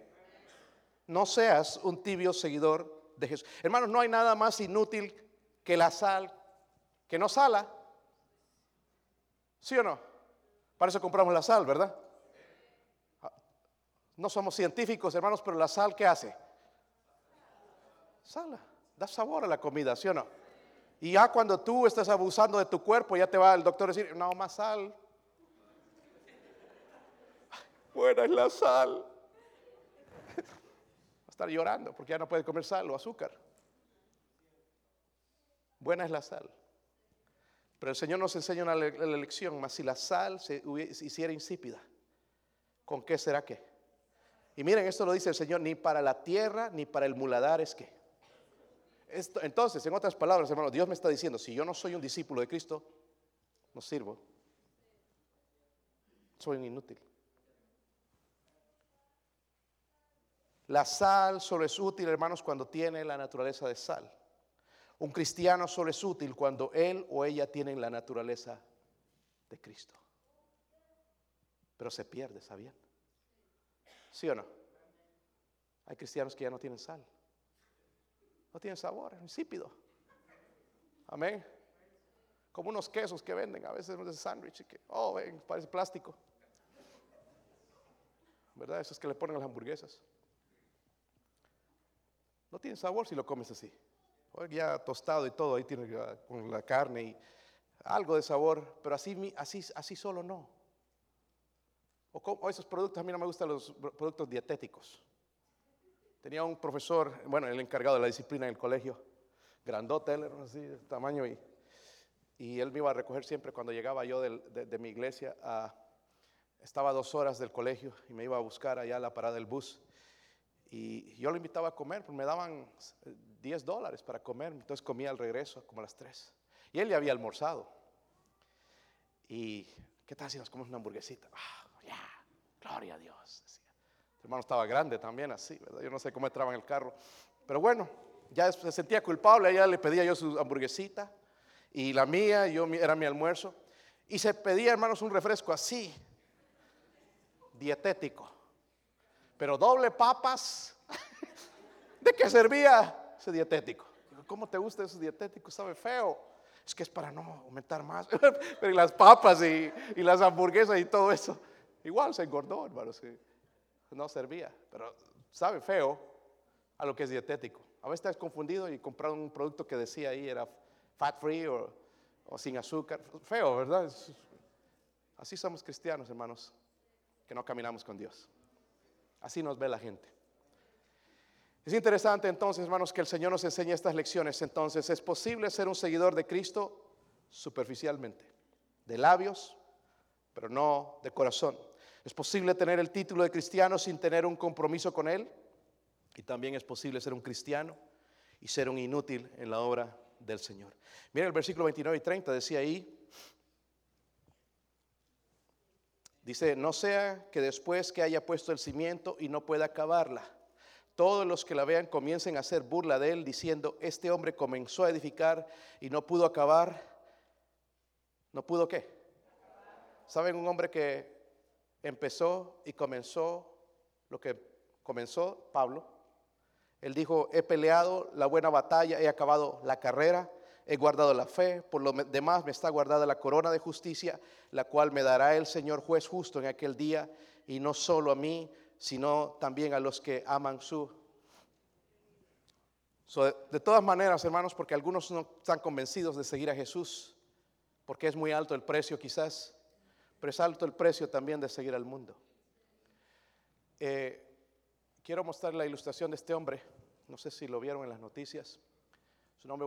No seas un tibio seguidor de Jesús. Hermanos, no hay nada más inútil que la sal que no sala. ¿Sí o no? Para eso compramos la sal, ¿verdad? No somos científicos, hermanos, pero la sal, ¿qué hace? Sala, da sabor a la comida, ¿sí o no? Y ya cuando tú estás abusando de tu cuerpo, ya te va el doctor a decir, no, más sal. Buena es la sal. Va a estar llorando porque ya no puede comer sal o azúcar. Buena es la sal. Pero el Señor nos enseña una lección, más si la sal se hiciera insípida, ¿con qué será que? Y miren, esto lo dice el Señor, ni para la tierra ni para el muladar es que. Entonces, en otras palabras, hermano, Dios me está diciendo, si yo no soy un discípulo de Cristo, no sirvo. Soy un inútil. La sal solo es útil, hermanos, cuando tiene la naturaleza de sal. Un cristiano solo es útil cuando él o ella tienen la naturaleza de Cristo. Pero se pierde, ¿sabían? ¿Sí o no? Hay cristianos que ya no tienen sal. No tienen sabor, es insípido. Amén. Como unos quesos que venden a veces de sándwich que, oh, ven, parece plástico. ¿Verdad? Esos que le ponen las hamburguesas. No tiene sabor si lo comes así. Ya tostado y todo, ahí tiene con la carne y algo de sabor, pero así, así, así solo no. O, esos productos, a mí no me gustan los productos dietéticos. Tenía un profesor, bueno, el encargado de la disciplina en el colegio, grandote, él así de tamaño, y, y él me iba a recoger siempre cuando llegaba yo de, mi iglesia. estaba dos horas del colegio y me iba a buscar allá a la parada del bus. Y yo lo invitaba a comer, pues me daban 10 dólares para comer, entonces comía al regreso como a las 3. Y él ya había almorzado. Y, ¿qué tal si nos comemos una hamburguesita? Ah, ya, gloria a Dios. El hermano estaba grande también, así, ¿verdad? Yo no sé cómo entraba en el carro. Pero bueno, ya se sentía culpable, ella le pedía yo su hamburguesita y la mía, yo era mi almuerzo. Y se pedía, hermanos, un refresco así, dietético pero doble papas. ¿De qué servía ese dietético? ¿Cómo te gusta ese dietético? Sabe feo. Es que es para no aumentar más. Pero las papas y, las hamburguesas y todo eso. Igual se engordó, hermanos. No servía. Pero sabe feo a lo que es dietético. A veces estás confundido y compraron un producto que decía ahí era fat free o, o sin azúcar. Feo, ¿verdad? Así somos cristianos, hermanos, que no caminamos con Dios. Así nos ve la gente. Es interesante entonces, hermanos, que el Señor nos enseñe estas lecciones. Entonces, es posible ser un seguidor de Cristo superficialmente, de labios, pero no de corazón. Es posible tener el título de cristiano sin tener un compromiso con Él. Y también es posible ser un cristiano y ser un inútil en la obra del Señor. Mira el versículo 29 y 30, decía ahí, Dice, no sea que después que haya puesto el cimiento y no pueda acabarla, todos los que la vean comiencen a hacer burla de él, diciendo, este hombre comenzó a edificar y no pudo acabar. ¿No pudo qué? ¿Saben un hombre que empezó y comenzó lo que comenzó Pablo? Él dijo, he peleado la buena batalla, he acabado la carrera he guardado la fe, por lo demás me está guardada la corona de justicia, la cual me dará el Señor juez justo en aquel día, y no solo a mí, sino también a los que aman su. de, todas maneras, hermanos, porque algunos no están convencidos de seguir a Jesús, porque es muy alto el precio quizás, pero es alto el precio también de seguir al mundo. Eh, quiero mostrar la ilustración de este hombre, no sé si lo vieron en las noticias. Su nombre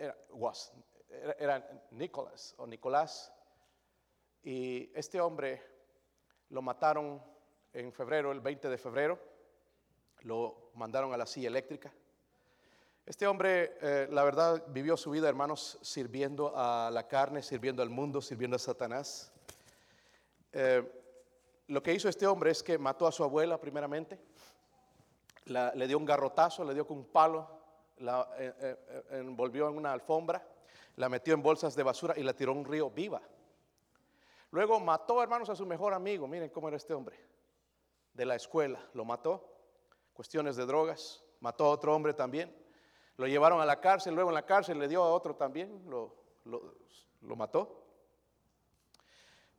era, was, era, Nicolás o Nicolás. Y este hombre Lo mataron en febrero, el 20 de febrero. Lo mandaron a la silla eléctrica. Este hombre, eh, la verdad, vivió su vida, hermanos, sirviendo a la carne, sirviendo al mundo, sirviendo a Satanás. Eh, lo que hizo este hombre es que mató a su abuela primeramente, le dio un garrotazo, le dio con un palo, la eh, envolvió en una alfombra, la metió en bolsas de basura y la tiró a un río viva. Luego mató, hermanos, a su mejor amigo. Miren cómo era este hombre. De la escuela. Lo mató. Cuestiones de drogas. Mató a otro hombre también. Lo llevaron a la cárcel. Luego en la cárcel le dio a otro también. Lo, lo, mató.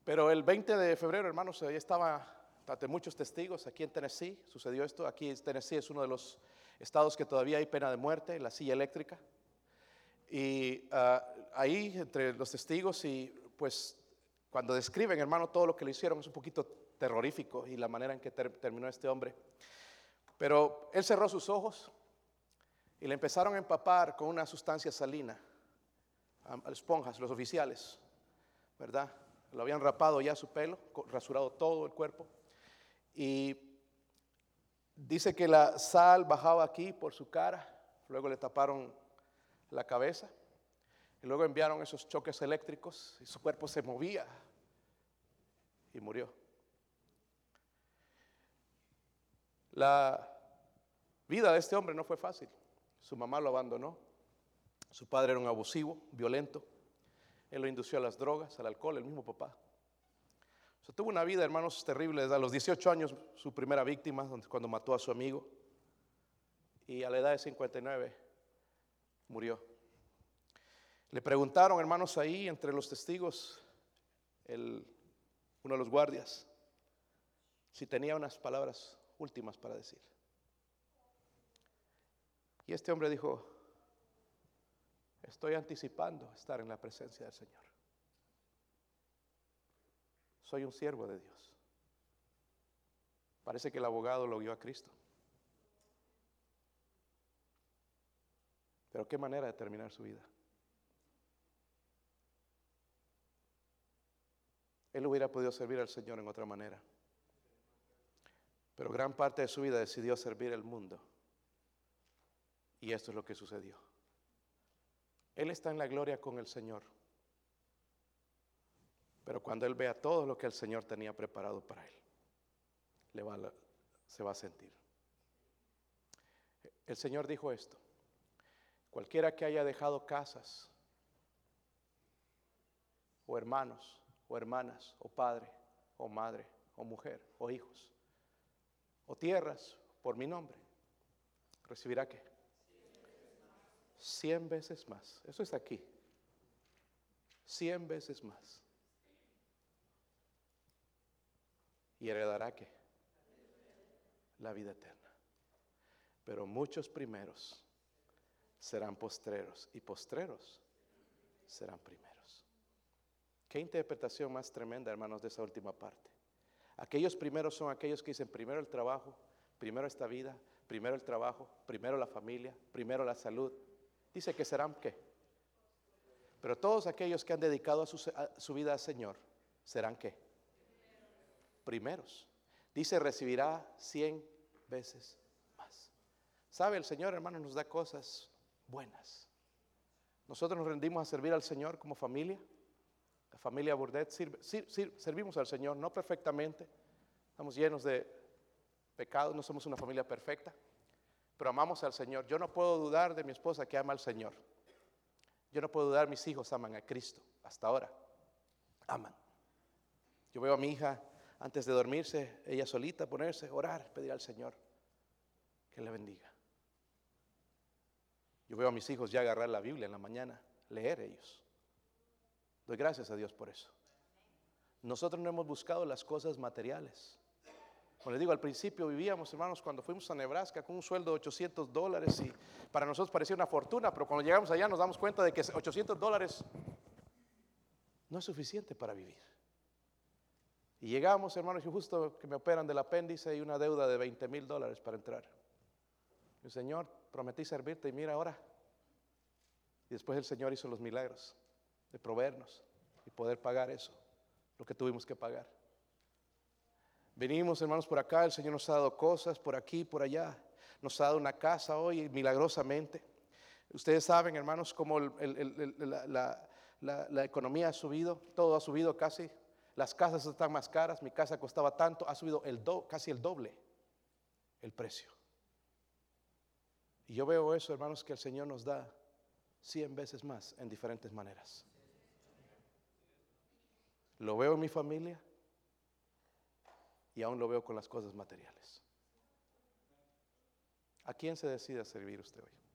Pero el 20 de febrero, hermanos, ahí estaba ante muchos testigos aquí en Tennessee. Sucedió esto. Aquí en Tennessee es uno de los estados que todavía hay pena de muerte, la silla eléctrica. Y ah, ahí entre los testigos y pues cuando describen, hermano, todo lo que le hicieron es un poquito terrorífico y la manera en que terminó este hombre. Pero él cerró sus ojos y le empezaron a empapar con una sustancia salina a, esponjas, los oficiales, ¿verdad? Lo habían rapado ya su pelo, rasurado todo el cuerpo. Y dice que la sal bajaba aquí por su cara, luego le taparon la cabeza y luego enviaron esos choques eléctricos y su cuerpo se movía y murió. La vida de este hombre no fue fácil. Su mamá lo abandonó. Su padre era un abusivo, violento. Él lo indució a las drogas, al alcohol, el mismo papá. Tuvo una vida, hermanos, terrible. A los 18 años, su primera víctima, cuando mató a su amigo. Y a la edad de 59, murió. Le preguntaron, hermanos, ahí entre los testigos, uno de los guardias, si tenía unas palabras últimas para decir. Y este hombre dijo, estoy anticipando estar en la presencia del Señor. Soy un siervo de Dios. Parece que el abogado lo vio a Cristo. Pero qué manera de terminar su vida. Él hubiera podido servir al Señor en otra manera. Pero gran parte de su vida decidió servir al mundo. Y esto es lo que sucedió. Él está en la gloria con el Señor. Pero cuando Él vea todo lo que el Señor tenía preparado para Él, le va se va a sentir. El Señor dijo esto. Cualquiera que haya dejado casas o hermanos o hermanas, o padre, o madre, o mujer, o hijos, o tierras por mi nombre, recibirá qué? Cien veces más. Eso está aquí. Cien veces más. Y heredará qué? La vida eterna. Pero muchos primeros serán postreros y postreros serán primeros. Qué interpretación más tremenda, hermanos, de esa última parte. Aquellos primeros son aquellos que dicen primero el trabajo, primero esta vida, primero el trabajo, primero la familia, primero la salud. Dice que serán qué. Pero todos aquellos que han dedicado a su, vida al Señor serán qué. Primeros. Dice recibirá cien veces más. ¿Sabe? El Señor, hermanos, nos da cosas buenas. Nosotros nos rendimos a servir al Señor como familia familia Burdet servimos al Señor, no perfectamente, estamos llenos de pecados, no somos una familia perfecta, pero amamos al Señor. Yo no puedo dudar de mi esposa que ama al Señor. Yo no puedo dudar, mis hijos aman a Cristo, hasta ahora, aman. Yo veo a mi hija antes de dormirse, ella solita ponerse, orar, pedir al Señor que le bendiga. Yo veo a mis hijos ya agarrar la Biblia en la mañana, leer ellos. Doy gracias a Dios por eso. Nosotros no hemos buscado las cosas materiales. Como les digo, al principio vivíamos, hermanos, cuando fuimos a Nebraska con un sueldo de 800 dólares y para nosotros parecía una fortuna, pero cuando llegamos allá nos damos cuenta de que 800 dólares no es suficiente para vivir. Y llegamos, hermanos, y justo que me operan del apéndice y una deuda de 20 mil dólares para entrar. El Señor, prometí servirte y mira ahora. Y después el Señor hizo los milagros de proveernos y poder pagar eso, lo que tuvimos que pagar. Venimos, hermanos, por acá, el Señor nos ha dado cosas por aquí, por allá. Nos ha dado una casa hoy, milagrosamente. Ustedes saben, hermanos, cómo la, economía ha subido, todo ha subido casi. Las casas están más caras, mi casa costaba tanto, ha subido el casi el doble el precio. Y yo veo eso, hermanos, que el Señor nos da cien veces más en diferentes maneras. Lo veo en mi familia y aún lo veo con las cosas materiales. ¿A quién se decide servir usted hoy?